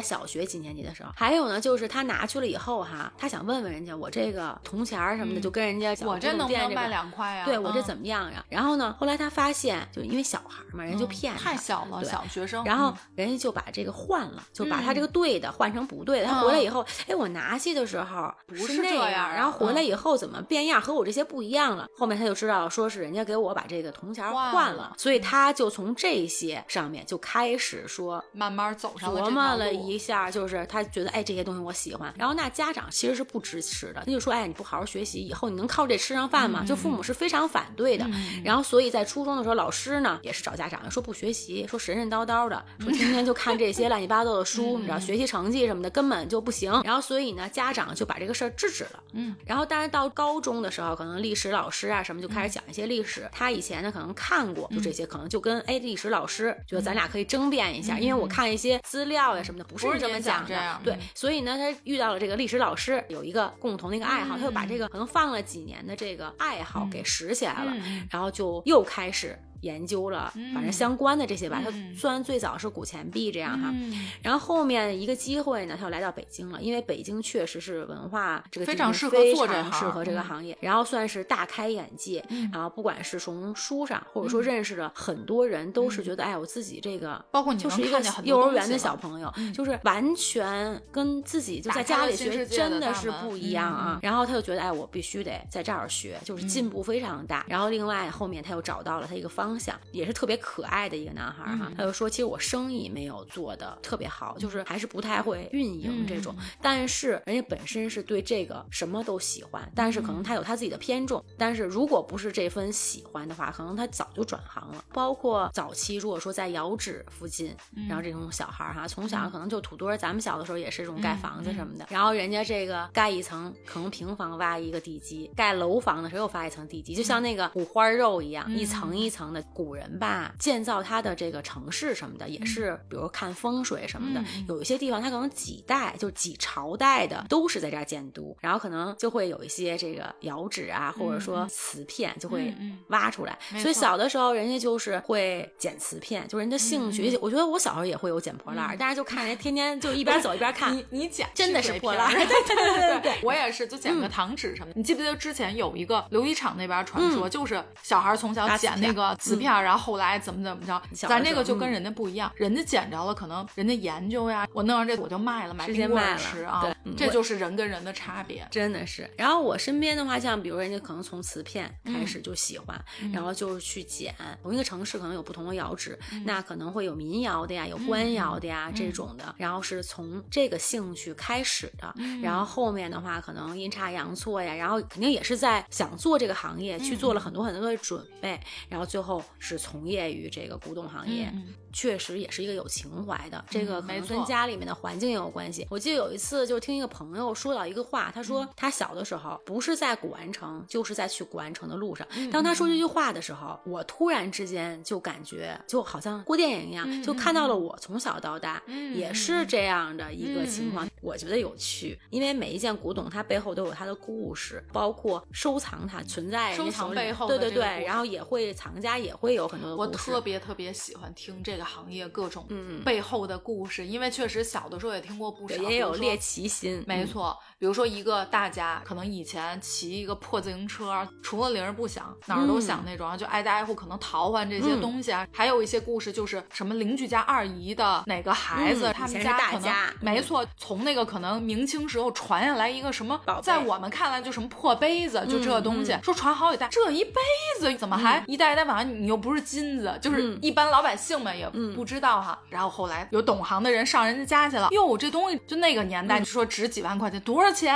小学几年级的时候，还有呢，就是他拿去了以后哈，他想问问人家，我这个铜钱什么的，就跟人家讲我这能不能卖两块呀？对我这怎么样呀？然后呢，后来他发现，就因为小孩嘛，人就骗他，太小了，小学生，然后人家就把这个换了，就把他这个对的换成不对的。他回来以后，哎，我拿去的时候不是那样，然后回来以后怎么变样，和我这些不一样了。后面他就知道，说是人家给我把这个铜钱换了，所以他就从这些上面就开始说，慢慢走上琢磨了一下，就是他觉得，哎，这些东西我喜欢。然后那家长其实是不支持的，他就说，哎，你不好好学习，以后你能靠这吃上饭吗？就父母是非常反对的。然后所以在初中的时候，老师呢也是找家长说不学习，说神神叨叨的，说天天就看这些乱七八糟的书，你知道学习成绩什么的根本就不行。然后所以呢，家长就把这个事儿制止了。嗯。然后当然到高中的时候，可能历史老师啊什么就开始讲一些历史。他以前呢可能看过，就这些可能就跟哎历史老师觉得咱俩可以争辩一下，因为我看一些资料呀什么的，不是这么讲的。对。所以呢，他遇到了这个历史老师，有一个共同的一个爱好，他就把这个可能放了几年的这个爱好给拾起来了，然后就又开始。研究了，反正相关的这些吧。他虽然最早是古钱币这样哈，然后后面一个机会呢，他又来到北京了，因为北京确实是文化这个非常适合做这适合这个行业，然后算是大开眼界。然后不管是从书上，或者说认识了很多人，都是觉得哎，我自己这个包括你就是一个幼儿园的小朋友，就是完全跟自己就在家里学真的是不一样啊。然后他就觉得哎，我必须得在这儿学，就是进步非常大。然后另外后面他又找到了他一个方。方向也是特别可爱的一个男孩哈，他就说，其实我生意没有做的特别好，就是还是不太会运营这种，但是人家本身是对这个什么都喜欢，但是可能他有他自己的偏重，但是如果不是这份喜欢的话，可能他早就转行了。包括早期如果说在窑址附近，然后这种小孩哈，从小可能就土堆，咱们小的时候也是这种盖房子什么的，然后人家这个盖一层可能平房挖一个地基，盖楼房的时候又发一层地基，就像那个五花肉一样，一层一层的。古人吧，建造他的这个城市什么的，也是，比如看风水什么的，有一些地方他可能几代，就几朝代的都是在这儿建都，然后可能就会有一些这个窑址啊，或者说瓷片就会挖出来。所以小的时候，人家就是会捡瓷片，就是人家兴趣。我觉得我小时候也会有捡破烂，但是就看人天天就一边走一边看。你你捡真的是破烂，对对对 对，我也是，就捡个糖纸什么的。你记不记得之前有一个琉璃厂那边传说，就是小孩从小捡那个。瓷片，然后后来怎么怎么着，咱这个就跟人家不一样，人家捡着了，可能人家研究呀，我弄上这我就卖了，买冰棍吃啊，这就是人跟人的差别，真的是。然后我身边的话，像比如人家可能从瓷片开始就喜欢，然后就是去捡。同一个城市可能有不同的窑址，那可能会有民窑的呀，有官窑的呀这种的，然后是从这个兴趣开始的，然后后面的话可能阴差阳错呀，然后肯定也是在想做这个行业，去做了很多很多的准备，然后最后。是从业于这个古董行业，确实也是一个有情怀的。这个可能跟家里面的环境也有关系。我记得有一次就听一个朋友说到一个话，他说他小的时候不是在古玩城，就是在去古玩城的路上。当他说这句话的时候，我突然之间就感觉就好像过电影一样，就看到了我从小到大也是这样的一个情况。我觉得有趣，因为每一件古董它背后都有它的故事，包括收藏它存在收藏背后对对对，然后也会藏家也会有很多的。我特别特别喜欢听这个行业各种背后的故事，因为确实小的时候也听过不少，也有猎奇心。没错，比如说一个大家可能以前骑一个破自行车，除了铃儿不响，哪儿都响那种，就挨家挨户可能淘换这些东西啊。还有一些故事就是什么邻居家二姨的哪个孩子，他们家可能没错，从那。那个可能明清时候传下来一个什么，在我们看来就什么破杯子，就这东西，说传好几代，这一杯子怎么还一代一代往上？你又不是金子，就是一般老百姓们也不知道哈。然后后来有懂行的人上人家家去了，哟，这东西就那个年代，你说值几万块钱，多少钱？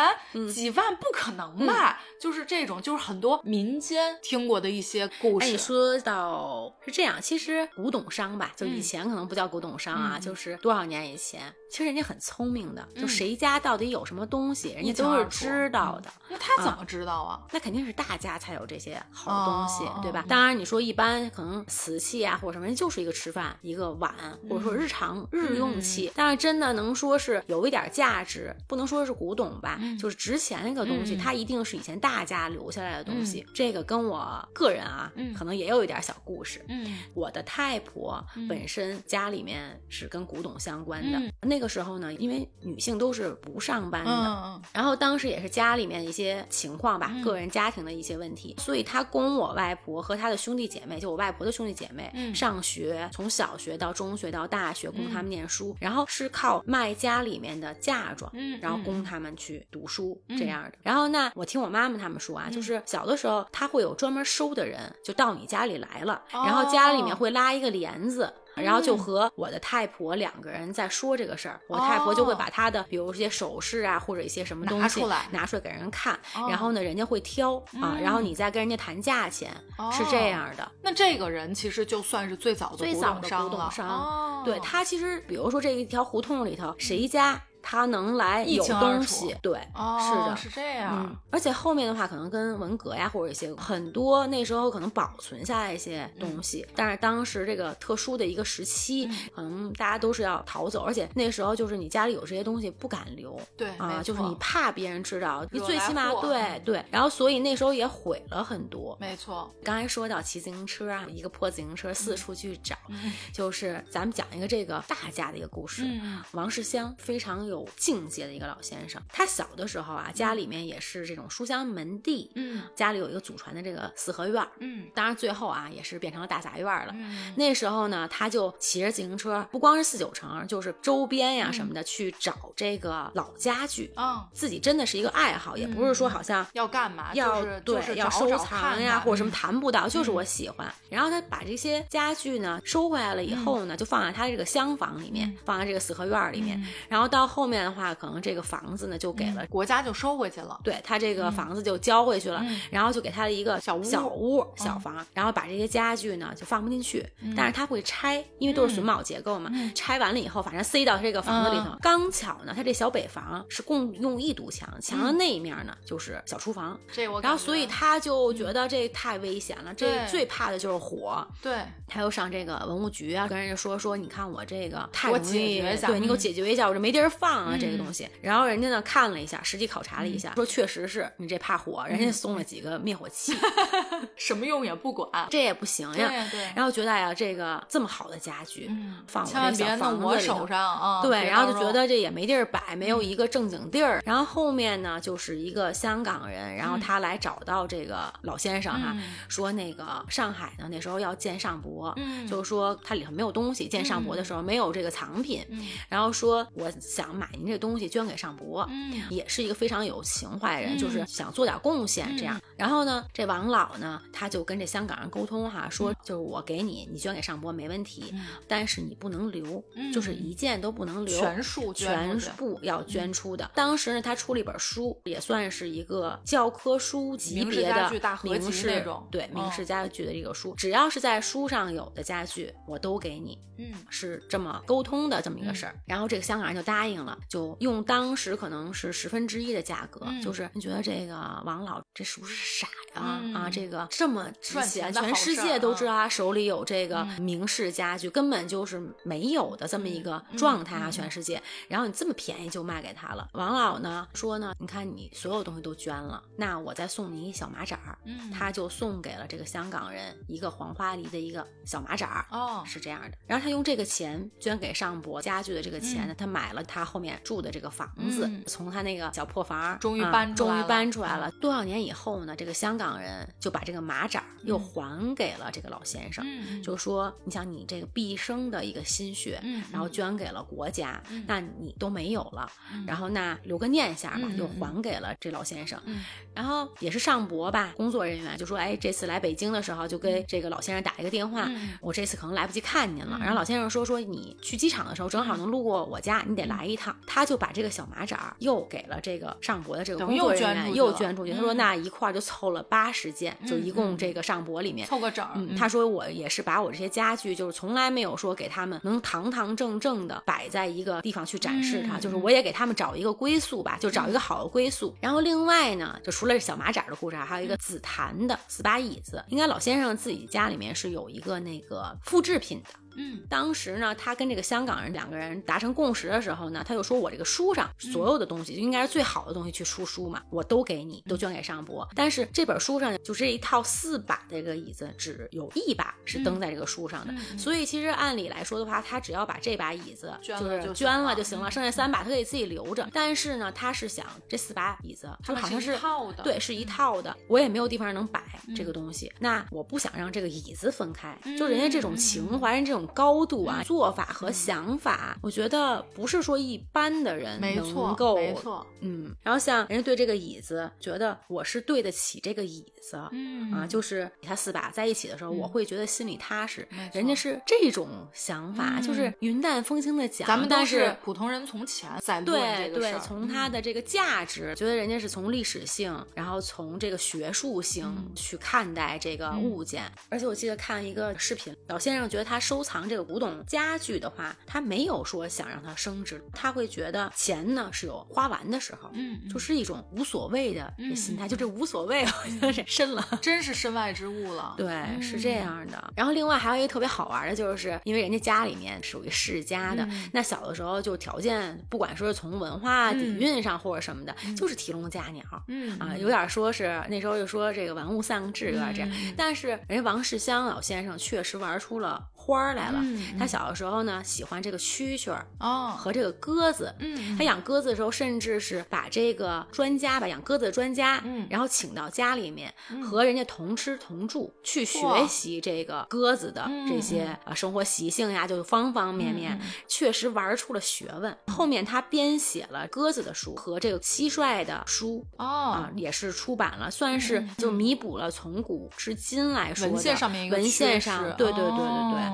几万不可能吧？就是这种，就是很多民间听过的一些故事。哎，说到是这样，其实古董商吧，就以前可能不叫古董商啊，就是多少年以前。其实人家很聪明的，就谁家到底有什么东西，人家都是知道的。那他怎么知道啊？那肯定是大家才有这些好东西，哦对吧哦？当然，你说一般可能瓷器啊或者什么，人就是一个吃饭一个碗，或者说日常日用器。但是真的能说是有一点价值，不能说是古董吧，就是值钱那个东西，嗯它一定是以前大家留下来的东西。这个跟我个人啊，嗯可能也有一点小故事。嗯我的太婆本身家里面是跟古董相关的，嗯那个时候呢，因为女性都是不上班的，嗯然后当时也是家里面一些情况吧，嗯。个人家庭的一些问题，所以她供我外婆和他的兄弟姐妹，就我外婆的兄弟姐妹、嗯。上学，从小学到中学到大学供他们念书，然后是靠卖家里面的嫁妆，嗯然后供他们去读书、嗯。这样的。然后那，我听我妈妈他们说啊，就是小的时候他会有专门收的人，就到你家里来了，然后家里面哦会拉一个帘子。然后就和我的太婆两个人在说这个事儿，我太婆就会哦。把她的，比如一些首饰啊，或者一些什么东西拿出来拿出来给人看，哦然后呢，人家会挑啊，嗯然后你再跟人家谈价钱，是这样的。那这个人其实就算是最早的最早的古董商，哦。对他其实，比如说这一条胡同里头，谁家他能来有东西，对，哦，是的，是这样。嗯，，而且后面的话，可能跟文革呀，或者一些很多那时候可能保存下来一些东西，但是当时这个特殊的一个时期，可能大家都是要逃走，而且那时候就是你家里有这些东西不敢留。对啊，就是你怕别人知道，你最起码对嗯。对，然后所以那时候也毁了很多。没错，刚才说到骑自行车啊，一个破自行车四处去找，嗯。就是咱们讲一个这个大家的一个故事。嗯。王世襄非常有境界的一个老先生，他小的时候啊，家里面也是这种书香门第，嗯家里有一个祖传的这个四合院，嗯当然最后啊也是变成了大杂院了。嗯那时候呢，他就骑着自行车，不光是四九城，就是周边呀什么的，去找这个老家具。嗯，自己真的是一个爱好，也不是说好像要干嘛？要、就是对就是要收藏呀，或者什么嗯谈不到，就是我喜欢。然后他把这些家具呢收回来了以后呢，就放在他这个厢房里面，嗯放在这个四合院里面。嗯然后到后面的话，可能这个房子呢就给了。国家就收回去了。对他这个房子就交回去了，嗯。然后就给他了一个小屋。小屋、嗯。小房，然后把这些家具呢就放不进去，但是他会拆，因为都是榫卯结构嘛，嗯。拆完了以后，反正塞到这个房子里头。嗯。刚巧呢，他这小北房是共用一堵墙，墙的嗯那一面呢就是小厨房，这我然后所以他就觉得这太危险了，这最怕的就是火。对。他又上这个文物局啊，跟人家说说，你看我这个太容易，解决一下。对你给我嗯解决一下，我这没地儿放啊，这个嗯东西。然后人家呢看了一下，实际考察了一下，说确实是你这怕火，人家嗯送了几个灭火器，什么用也不管。这也不行呀。对对，然后觉得哎呀，这个这么好的家具，嗯，放我这小房子里头手上啊。对，然后就觉得这也没地儿摆，没有一个正经地儿。然后后面呢，就是一个香港人，然后他来找到这个老先生哈，嗯说那个上海呢那时候要建上博，嗯就是说它里头没有东西，建上博的时候没有这个藏品，嗯然后说我想买您这东西捐给上博。嗯也是一个非常有情怀的人，嗯就是想做点贡献这样。然后呢，这王老呢，他就跟这香港人沟通哈，说就是我给你，你捐给上博没问题，嗯但是你不能留，嗯就是一件都不能留，全数全部要捐出的。当时呢，他出了一本书，也算是一个教科书级别的名士那种对名嗯士家具的这个书，只要是在书上有的家具，我都给你。嗯是这么沟通的这么一个事儿，然后这个香港人就答应了，就用当时可能是十分之一的价格，嗯就是你觉得这个王老这是不是傻呀？嗯啊，这个这么值赚钱，全世界都知道他手里有这个嗯名士家具，根本就是没有的这么一个状态啊，全世界。然后你这么便宜就卖给他了。王老呢说呢，你看你所有东西都捐了，那我再送你一小马扎儿。嗯，他就送给了这个香港人一个黄花梨的一个小马扎儿。哦是这样的。然后他用这个钱捐给上博家具的这个钱呢，他买了他后面住的这个房子，嗯。从他那个小破房终于啊搬出来了。终于搬出来了。多少年以后呢，这个香港人就把这个马扎又嗯还给了这个老先生，嗯就说你想你这个毕生的一个心血，嗯然后捐给了国家，嗯。那你都没有了，嗯。然后那留个念想吧，又还给了这老先生。嗯。然后也是上博吧，工作人员就说，哎，这次来北京的时候就跟这个老先生打一个电话，嗯我这次可能来不及看您了。嗯。然后老先生说，说你去机场的时候正好能路过我家，你得来一趟。他就把这个小马扎儿又给了这个上博的这个工作人员，又捐出去又捐出去。他说嗯那一块儿就凑了八十件，就一共这个上博里面凑个整。嗯，他说我也是把我这些家具，就是从来没有说给他们能堂堂正正的摆在一个地方去展示它，就是我也给他们找一个归宿吧，就找一个好的归宿。然后另外呢，就除了小马扎的故事啊，还有一个紫檀的四把椅子，应该老先生自己家里面是有一个那个复制品的。嗯，当时呢，他跟这个香港人两个人达成共识的时候呢，他就说我这个书上所有的东西就应该是最好的东西去出书嘛，我都给你，都捐给上博。但是这本书上就这一套四把这个椅子，只有一把是登在这个书上的。所以其实按理来说的话，他只要把这把椅子就是捐了就行了，剩下三把他可以自己留着。但是呢，他是想这四把椅子，就好像是套的，对，是一套的。我也没有地方能摆这个东西，那我不想让这个椅子分开，就人家这种情怀，人这种高度啊。做法和想法，我觉得不是说一般的人能够，没错，嗯。然后像人家对这个椅子，觉得我是对得起这个椅子，嗯啊，就是他四把在一起的时候，我会觉得心里踏实。人家是这种想法，就是云淡风轻的讲。咱们都是普通人，从前在对对，从他的这个价值，觉得人家是从历史性，然后从这个学术性去看待这个物件。而且我记得看一个视频，老先生觉得他收藏这个古董。家具的话，他没有说想让它升值，他会觉得钱呢是有花完的时候，嗯，就是一种无所谓的心态，就这无所谓，我觉得深了，真是身外之物了。对，是这样的。然后另外还有一个特别好玩的，就是因为人家家里面属于世家的，那小的时候就条件，不管说是从文化底蕴上或者什么的，就是提笼架鸟，嗯啊，有点说是那时候就说这个玩物丧志有点这样，但是人家王世襄老先生确实玩出了。花儿来了，他小的时候呢喜欢这个蛐蛐儿哦。和这个鸽子，嗯，他养鸽子的时候甚至是把这个专家吧养鸽子的专家，嗯，然后请到家里面和人家同吃同住，去学习这个鸽子的这些啊生活习性呀，就方方面面，确实玩出了学问。后面他编写了鸽子的书和这个蟋蟀的书哦。啊也是出版了，算是就弥补了从古至今来说文献上面文献上对对对对对。哦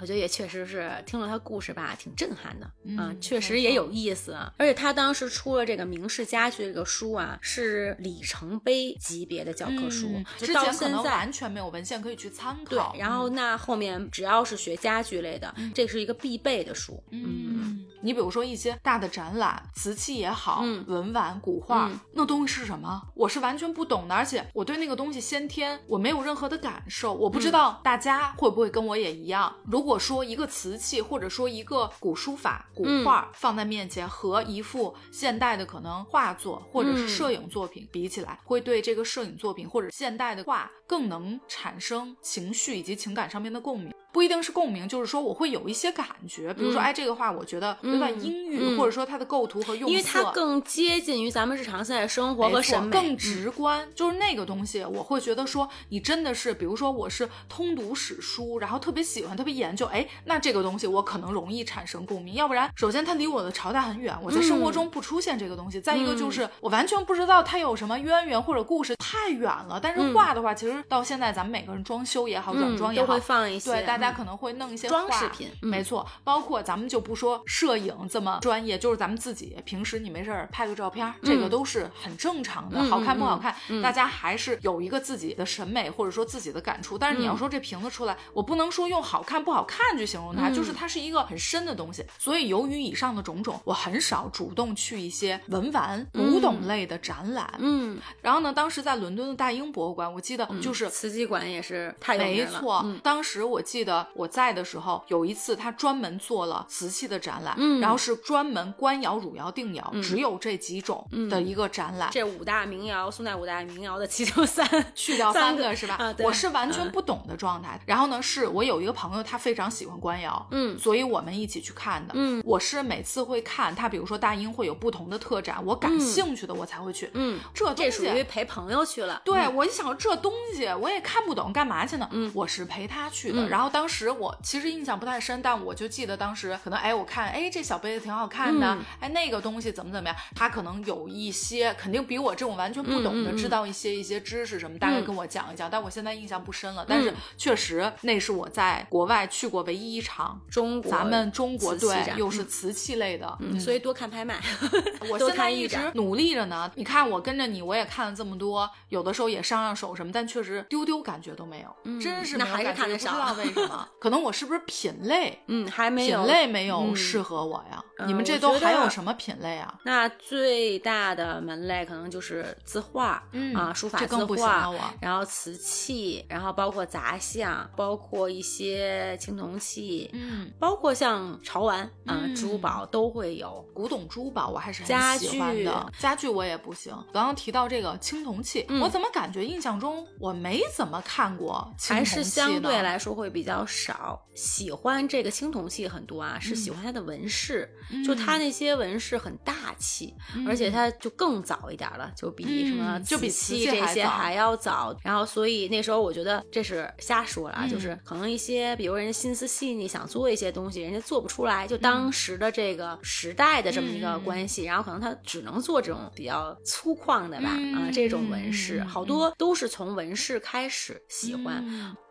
我觉得也确实是听了他故事吧，挺震撼的啊，确实也有意思。而且他当时出了这个明式家具这个书啊，是里程碑级别的教科书，之前可能完全没有文献可以去参考。对，然后那后面只要是学家具类的，这是一个必备的书。嗯，你比如说一些大的展览，瓷器也好，文玩、古画，那东西是什么？我是完全不懂的，而且我对那个东西先天我没有任何的感受，我不知道大家会不会跟我也一样。如果说一个瓷器，或者说一个古书法、古画放在面前，和一幅现代的可能画作或者是摄影作品比起来，会对这个摄影作品或者现代的画更能产生情绪以及情感上面的共鸣。不一定是共鸣，就是说我会有一些感觉，比如说，哎，这个画我觉得有点阴郁，或者说它的构图和用色，因为它更接近于咱们日常现在生活和审美，更直观。就是那个东西，我会觉得说，你真的是，比如说我是通读史书，然后特别喜欢，特别研究，哎，那这个东西我可能容易产生共鸣。要不然，首先它离我的朝代很远，我在生活中不出现这个东西；再一个就是我完全不知道它有什么渊源或者故事，太远了。但是画的话，其实到现在咱们每个人装修也好，软装也好，都会放一些，对大。大家可能会弄一些装饰品，没错，包括咱们就不说摄影这么专业，就是咱们自己平时你没事儿拍个照片，这个都是很正常的。好看不好看，大家还是有一个自己的审美或者说自己的感触。但是你要说这瓶子出来，我不能说用好看不好看去形容它，就是它是一个很深的东西。所以由于以上的种种，我很少主动去一些文玩古董类的展览。嗯，然后呢，当时在伦敦的大英博物馆，我记得就是瓷器馆也是太。没错，当时我记得。我在的时候，有一次他专门做了瓷器的展览，嗯，然后是专门官窑、汝窑、定窑，只有这几种的一个展览。这五大名窑，宋代五大名窑的其中三，去掉三个是吧？我是完全不懂的状态。然后呢，是我有一个朋友，他非常喜欢官窑，嗯，所以我们一起去看的。嗯，我是每次会看他，比如说大英会有不同的特展，我感兴趣的我才会去。嗯，这这属于陪朋友去了。对，我一想这东西我也看不懂，干嘛去呢？嗯，我是陪他去的。然后当当时我其实印象不太深，但我就记得当时可能哎，我看哎这小杯子挺好看的，哎那个东西怎么怎么样，他可能有一些肯定比我这种完全不懂的知道一些一些知识什么，大概跟我讲一讲。但我现在印象不深了，但是确实那是我在国外去过唯一一场中咱们中国对又是瓷器类的，所以多看拍卖。我现在一直努力着呢。你看我跟着你，我也看了这么多，有的时候也上上手什么，但确实丢丢感觉都没有，真是那还是看的少。不知道为什么，可能我是不是品类？嗯，还没有品类没有适合我呀。你们这都还有什么品类啊？那最大的门类可能就是字画，嗯啊，书法字画，然后瓷器，然后包括杂项，包括一些青铜器，嗯，包括像潮玩啊，珠宝都会有。古董珠宝我还是很喜欢的，家具我也不行。刚刚提到这个青铜器，我怎么感觉印象中我没怎么看过青铜器还是相对来说会比较少。喜欢这个青铜器很多啊，是喜欢它的纹饰。就它那些纹饰很大气，而且它就更早一点了，就比什么就比瓷器这些还要早。然后所以那时候我觉得这是瞎说了，就是可能一些比如人家心思细腻想做一些东西，人家做不出来，就当时的这个时代的这么一个关系，然后可能他只能做这种比较粗犷的吧啊这种纹饰，好多都是从纹饰开始喜欢。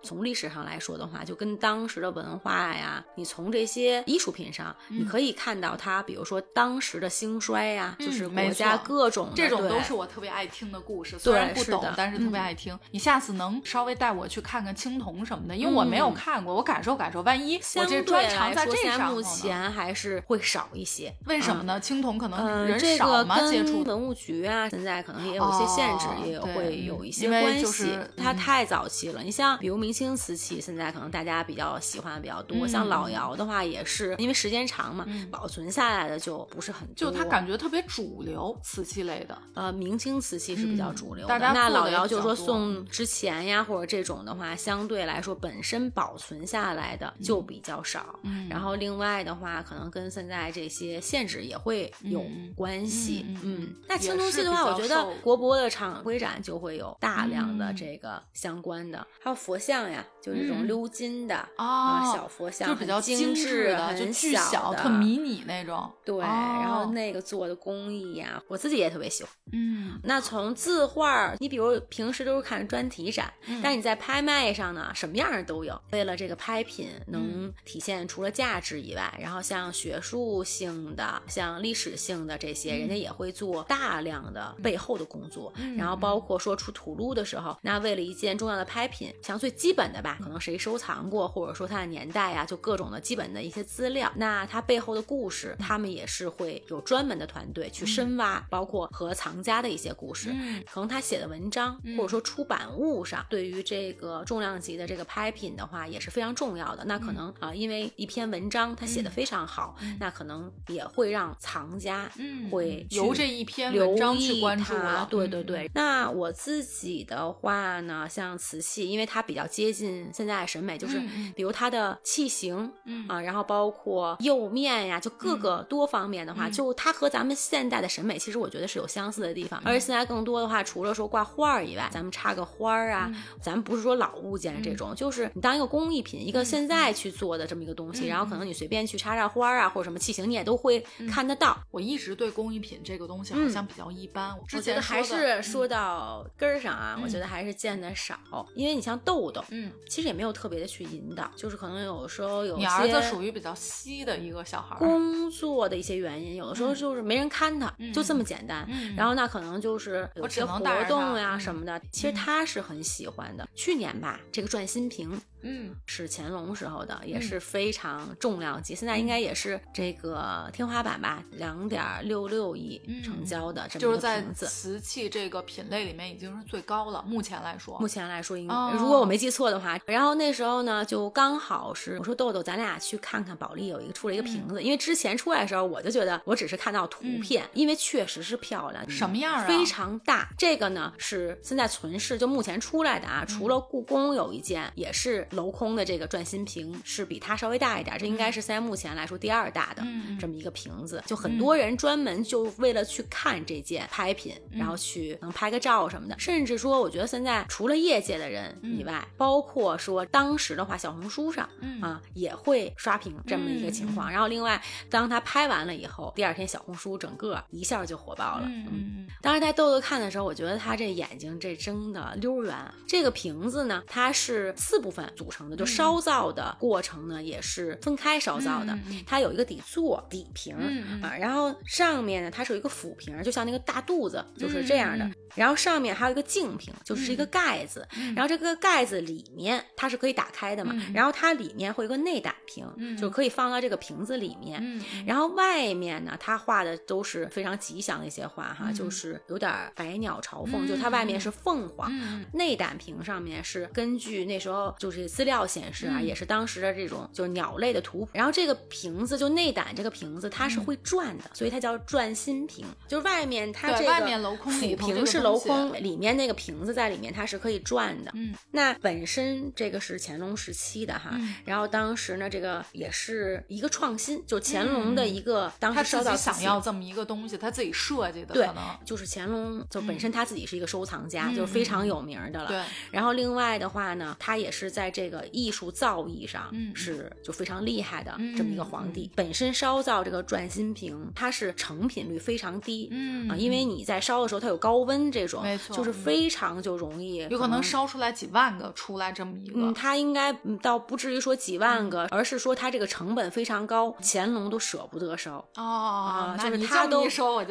从历史上来说的话，就跟当时的文化呀，你从这些艺术品上，你可以看到它，比如说当时的兴衰呀，就是国家各种这种都是我特别爱听的故事，虽然不懂，但是特别爱听。你下次能稍微带我去看看青铜什么的，因为我没有看过，我感受感受。万一我这专长在这上，目前还是会少一些。为什么呢？青铜可能人少嘛，接触文物局啊，现在可能也有一些限制，也会有一些关系。它太早期了，你像比如明。明清瓷器现在可能大家比较喜欢的比较多，像老窑的话也是因为时间长嘛，保存下来的就不是很多。就它感觉特别主流，瓷器类的。呃，明清瓷器是比较主流的。那老窑就是说宋之前呀，或者这种的话，相对来说本身保存下来的就比较少。嗯。然后另外的话，可能跟现在这些限制也会有关系。嗯。那青铜器的话，我觉得国博的厂徽展就会有大量的这个相关的，还有佛像。呀，就这种鎏金的啊，小佛像，就比较精致的，很小，特迷你那种。对，然后那个做的工艺呀，我自己也特别喜欢。嗯，那从字画，你比如平时都是看专题展，但你在拍卖上呢，什么样的都有。为了这个拍品能体现除了价值以外，然后像学术性的、像历史性的这些，人家也会做大量的背后的工作。然后包括说出土录的时候，那为了一件重要的拍品，像最基本的吧，可能谁收藏过，或者说它的年代呀，就各种的基本的一些资料。那它背后的故事，他们也是会有专门的团队去深挖，包括和藏家的一些故事。可能他写的文章，或者说出版物上，对于这个重量级的这个拍品的话，也是非常重要的。那可能啊，因为一篇文章他写的非常好，那可能也会让藏家会由这一篇文章去关注啊。对对对。那我自己的话呢，像瓷器，因为它比较。接近现在的审美，就是比如它的器型，啊，然后包括釉面呀，就各个多方面的话，就它和咱们现代的审美，其实我觉得是有相似的地方。而且现在更多的话，除了说挂画儿以外，咱们插个花儿啊，咱们不是说老物件这种，就是你当一个工艺品，一个现在去做的这么一个东西，然后可能你随便去插插花儿啊，或者什么器型，你也都会看得到。我一直对工艺品这个东西好像比较一般，我觉得还是说到根儿上啊，我觉得还是见的少，因为你像豆豆。嗯，其实也没有特别的去引导，就是可能有的时候有你儿子属于比较稀的一个小孩，工作的一些原因，有的时候就是没人看他，就这么简单。然后那可能就是有些活动呀什么的，其实他是很喜欢的。去年吧，这个转心瓶。嗯，是乾隆时候的，也是非常重量级。现在应该也是这个天花板吧，两点六六亿成交的这么一个瓶子。瓷器这个品类里面已经是最高了，目前来说。目前来说，应该如果我没记错的话。然后那时候呢，就刚好是我说豆豆，咱俩去看看保利有一个出了一个瓶子，因为之前出来的时候，我就觉得我只是看到图片，因为确实是漂亮。什么样啊？非常大。这个呢是现在存世，就目前出来的啊，除了故宫有一件，也是。镂空的这个转心瓶是比它稍微大一点，这应该是现在目前来说第二大的这么一个瓶子。就很多人专门就为了去看这件拍品，然后去能拍个照什么的。甚至说，我觉得现在除了业界的人以外，包括说当时的话，小红书上啊也会刷屏这么一个情况。然后另外，当他拍完了以后，第二天小红书整个一下就火爆了。嗯，当时在豆豆看的时候，我觉得他这眼睛这睁的溜圆。这个瓶子呢，它是四部分组成的，就烧造的过程呢也是分开烧造的。它有一个底座、底瓶啊，然后上面呢它是有一个辅瓶，就像那个大肚子，就是这样的。然后上面还有一个净瓶，就是一个盖子。然后这个盖子里面它是可以打开的嘛？然后它里面会有个内胆瓶，就可以放到这个瓶子里面。然后外面呢，它画的都是非常吉祥的一些画哈，就是有点百鸟朝凤，就它外面是凤凰。内胆瓶上面是根据那时候就是资料显示啊，也是当时的这种就是鸟类的图谱。然后这个瓶子就内胆这个瓶子它是会转的，所以它叫转心瓶。就是外面它这个辅瓶是。镂空里面那个瓶子在里面，它是可以转的。嗯，那本身这个是乾隆时期的哈，然后当时呢，这个也是一个创新，就乾隆的一个当时收到想要这么一个东西，他自己设计的。对，就是乾隆就本身他自己是一个收藏家，就是非常有名的了。对。然后另外的话呢，他也是在这个艺术造诣上是就非常厉害的这么一个皇帝。本身烧造这个转心瓶，它是成品率非常低。嗯啊，因为你在烧的时候，它有高温。这种没错，就是非常就容易，有可能烧出来几万个出来这么一个。嗯，它应该倒不至于说几万个，而是说它这个成本非常高，乾隆都舍不得烧。哦，就是他都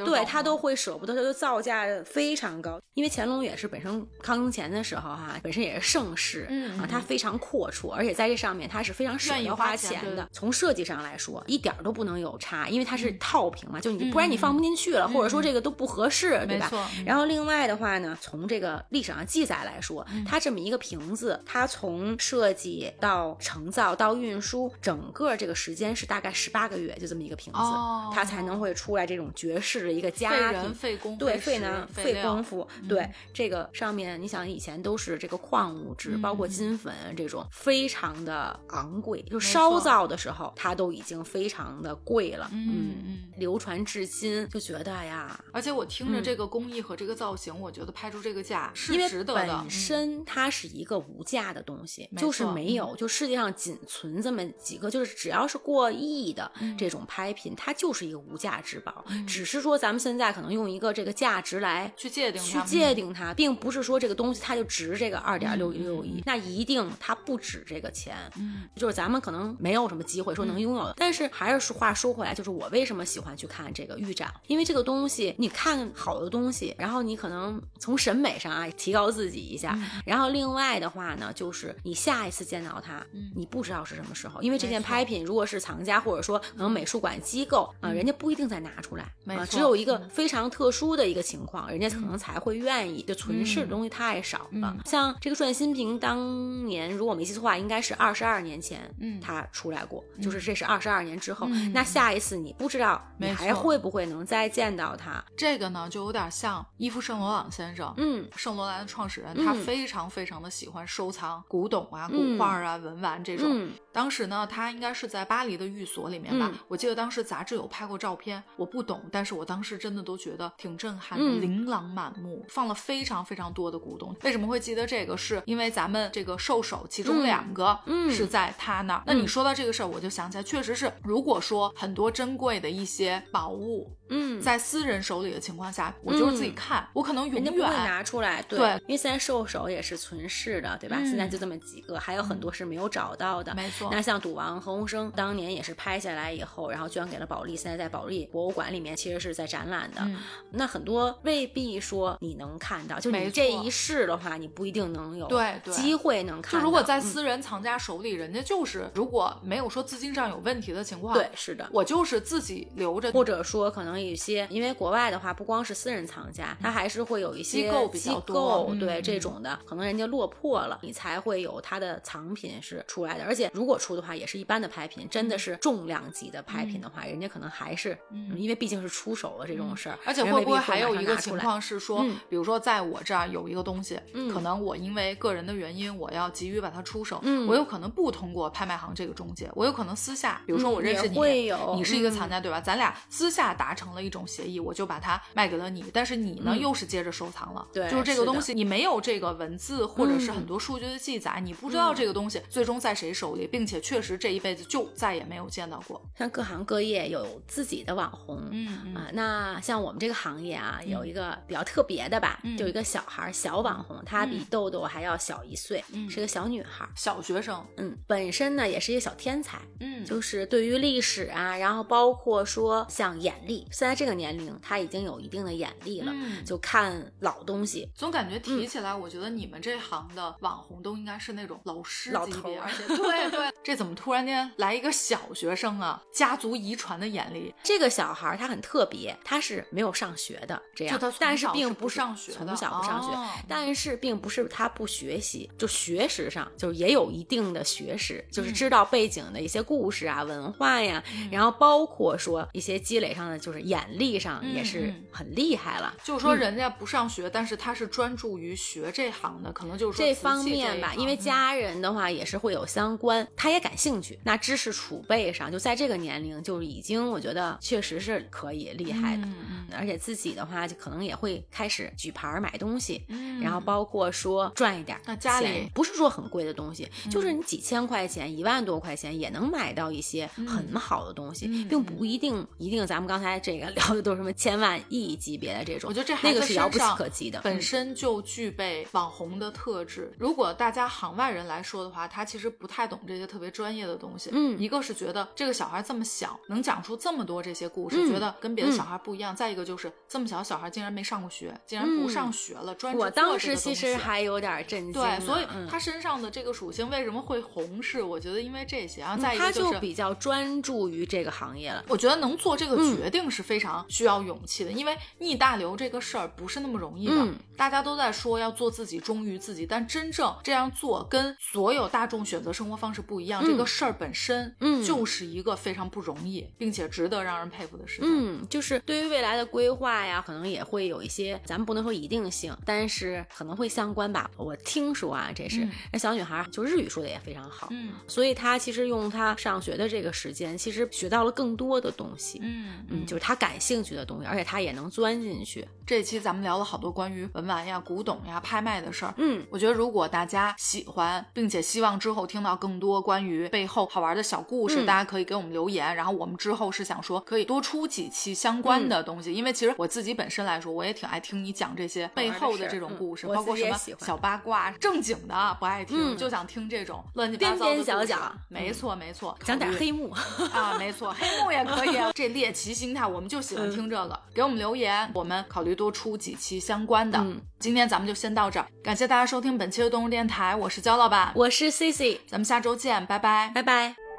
对他都会舍不得，他就造价非常高。因为乾隆也是本身康雍乾的时候哈，本身也是盛世，嗯啊，他非常阔绰，而且在这上面它是非常舍得花钱的。从设计上来说，一点都不能有差，因为它是套瓶嘛，就你不然你放不进去了，或者说这个都不合适，对吧？然后另外。外的话呢，从这个历史上记载来说，它这么一个瓶子，它从设计到成造到运输，整个这个时间是大概十八个月，就这么一个瓶子，它才能会出来这种绝世的一个佳品。费工对费呢费功夫，对这个上面，你想以前都是这个矿物质，包括金粉这种，非常的昂贵，就烧造的时候，它都已经非常的贵了。嗯嗯，流传至今，就觉得呀，而且我听着这个工艺和这个造型。我觉得拍出这个价是值得的。本身它是一个无价的东西，就是没有，就世界上仅存这么几个，就是只要是过亿的这种拍品，它就是一个无价之宝。只是说咱们现在可能用一个这个价值来去界定去界定它，并不是说这个东西它就值这个二点六六亿，那一定它不止这个钱。嗯，就是咱们可能没有什么机会说能拥有。但是还是话说回来，就是我为什么喜欢去看这个预展？因为这个东西，你看好的东西，然后你可能。能从审美上啊提高自己一下，然后另外的话呢，就是你下一次见到它，你不知道是什么时候，因为这件拍品如果是藏家或者说可能美术馆机构啊，人家不一定再拿出来，啊，只有一个非常特殊的一个情况，人家可能才会愿意。就存世的东西太少了，像这个转心瓶，当年如果没记错的话，应该是二十二年前，嗯，他出来过，就是这是二十二年之后，那下一次你不知道你还会不会能再见到他？这个呢，就有点像伊夫圣罗。罗朗先生，嗯，圣罗兰的创始人，他非常非常的喜欢收藏古董啊、古画啊、文玩这种。当时呢，他应该是在巴黎的寓所里面吧。我记得当时杂志有拍过照片，我不懂，但是我当时真的都觉得挺震撼的，琳琅满目，放了非常非常多的古董。为什么会记得这个？是因为咱们这个兽首其中两个是在他那儿。那你说到这个事儿，我就想起来，确实是，如果说很多珍贵的一些宝物，嗯，在私人手里的情况下，我就是自己看，我可能。永远不会拿出来，对，因为现在兽首也是存世的，对吧？现在就这么几个，还有很多是没有找到的。没错。那像赌王何鸿燊当年也是拍下来以后，然后捐给了保利，现在在保利博物馆里面其实是在展览的。那很多未必说你能看到，就你这一世的话，你不一定能有对机会能看。就如果在私人藏家手里，人家就是如果没有说资金上有问题的情况，对，是的，我就是自己留着，或者说可能能有一些，因为国外的话，不光是私人藏家，他还是会有一些机构比较多，对这种的，可能人家落魄了，你才会有他的藏品是出来的。而且如果出的话，也是一般的拍品，真的是重量级的拍品的话，人家可能还是，因为毕竟是出手了这种事儿。而且会不会还有一个情况是说，比如说在我这儿有一个东西，可能我因为个人的原因，我要急于把它出手，我有可能不通过拍卖行这个中介，我有可能私下，比如说我认识你，你是一个藏家对吧？咱俩私下达成了一种协议，我就把它卖给了你，但是你呢又是接着收藏了，对，就是这个东西你没有这个文字或者是很多数据的记载，你不知道这个东西最终在谁手里，并且确实这一辈子就再也没有见到过。像各行各业有自己的网红，嗯啊，那像我们这个行业啊，有一个比较特别的吧，就一个小孩小网红，她比豆豆还要小一岁，是个小女孩，小学生，嗯，本身呢也是一个小天才，嗯，就是对于历史啊，然后包括说像眼力，现在这个年龄他已经有一定的眼力了，就看老东西，总感觉提起来，我觉得你们这行的网红都应该是那种老师老头，而且对对，这怎么突然间来一个小学生啊？家族遗传的眼力，这个小孩他很特别，他是没有上学的，这样，但是并不上学，从小不上学，但是并不是他不学习，就学识上就是也有一定的学识，就是知道背景的一些故事啊、文化呀，然后包括说一些积累上的，就是眼力上也是很厉害了。就是说人家不上学，但是他是专注于学这行的，可能就是这方面吧，因为家人的话也是会有相关，他也感兴趣，那知识储备上就在这个年龄就已经，我觉得确实是可以厉害的。嗯而且自己的话就可能也会开始举牌买东西，然后包括说赚一点那家里，不是说很贵的东西，就是你几千块钱、一万多块钱也能买到一些很好的东西，并不一定一定咱们刚才这个 聊的都是什么千万亿级别的这种，我觉得这那个是遥不可及的，本身就具备网红的特质。如果大家行外人来说的话，他其实不太懂这些特别专业的东西。嗯，一个是觉得这个小孩这么小，能讲出这么多这些故事，觉得跟别的小孩不一样。再一个就是这么小小孩竟然没上过学，竟然不上学了，专我当时其实还有点震惊。对，所以他身上的这个属性为什么会红？是我觉得因为这些。然后再一个就是比较专注于这个行业了。我觉得能做这个决定是非常需要勇气的，因为逆大流这个事儿不是那么容易的。大家都在说要做自己，忠于自己，但真正这样做跟所有大众选择生活方式不一样。这个事儿本身，嗯，就是一个非常不容易，并且值得让人佩服的事情。嗯，就是对于未来的规划呀，可能也会有一些，咱们不能说一定性，但是可能会相关吧。我听说啊，这是那小女孩就日语说的也非常好，嗯，所以她其实用她上学的这个时间，其实学到了更多的东西，嗯嗯，就是她感兴趣的东西，而且他也能钻进去。这期咱们聊了好多关于文玩呀、古董呀、拍卖的事儿，嗯，我觉得如果大家喜欢，并且希望之后听到更多关于背后好玩的小故事，大家可以给我们留言，然后我们之后是想说可以多出几期相关的东西，因为其实我自己本身来说，我也挺爱听你讲这些背后的这种故事，包括什么小八卦、正经的不爱听，就想听这种乱七八糟的角。角。没错没错，讲点黑幕。啊，没错，黑幕也可以。这猎奇心态，我们就喜欢听这个，给我们留言，我们考虑多出几期相关的。今天咱们就先到这儿，感谢大家收听本期的动物电台，我是焦老板，我是 C C，咱们下周见，拜拜，拜拜。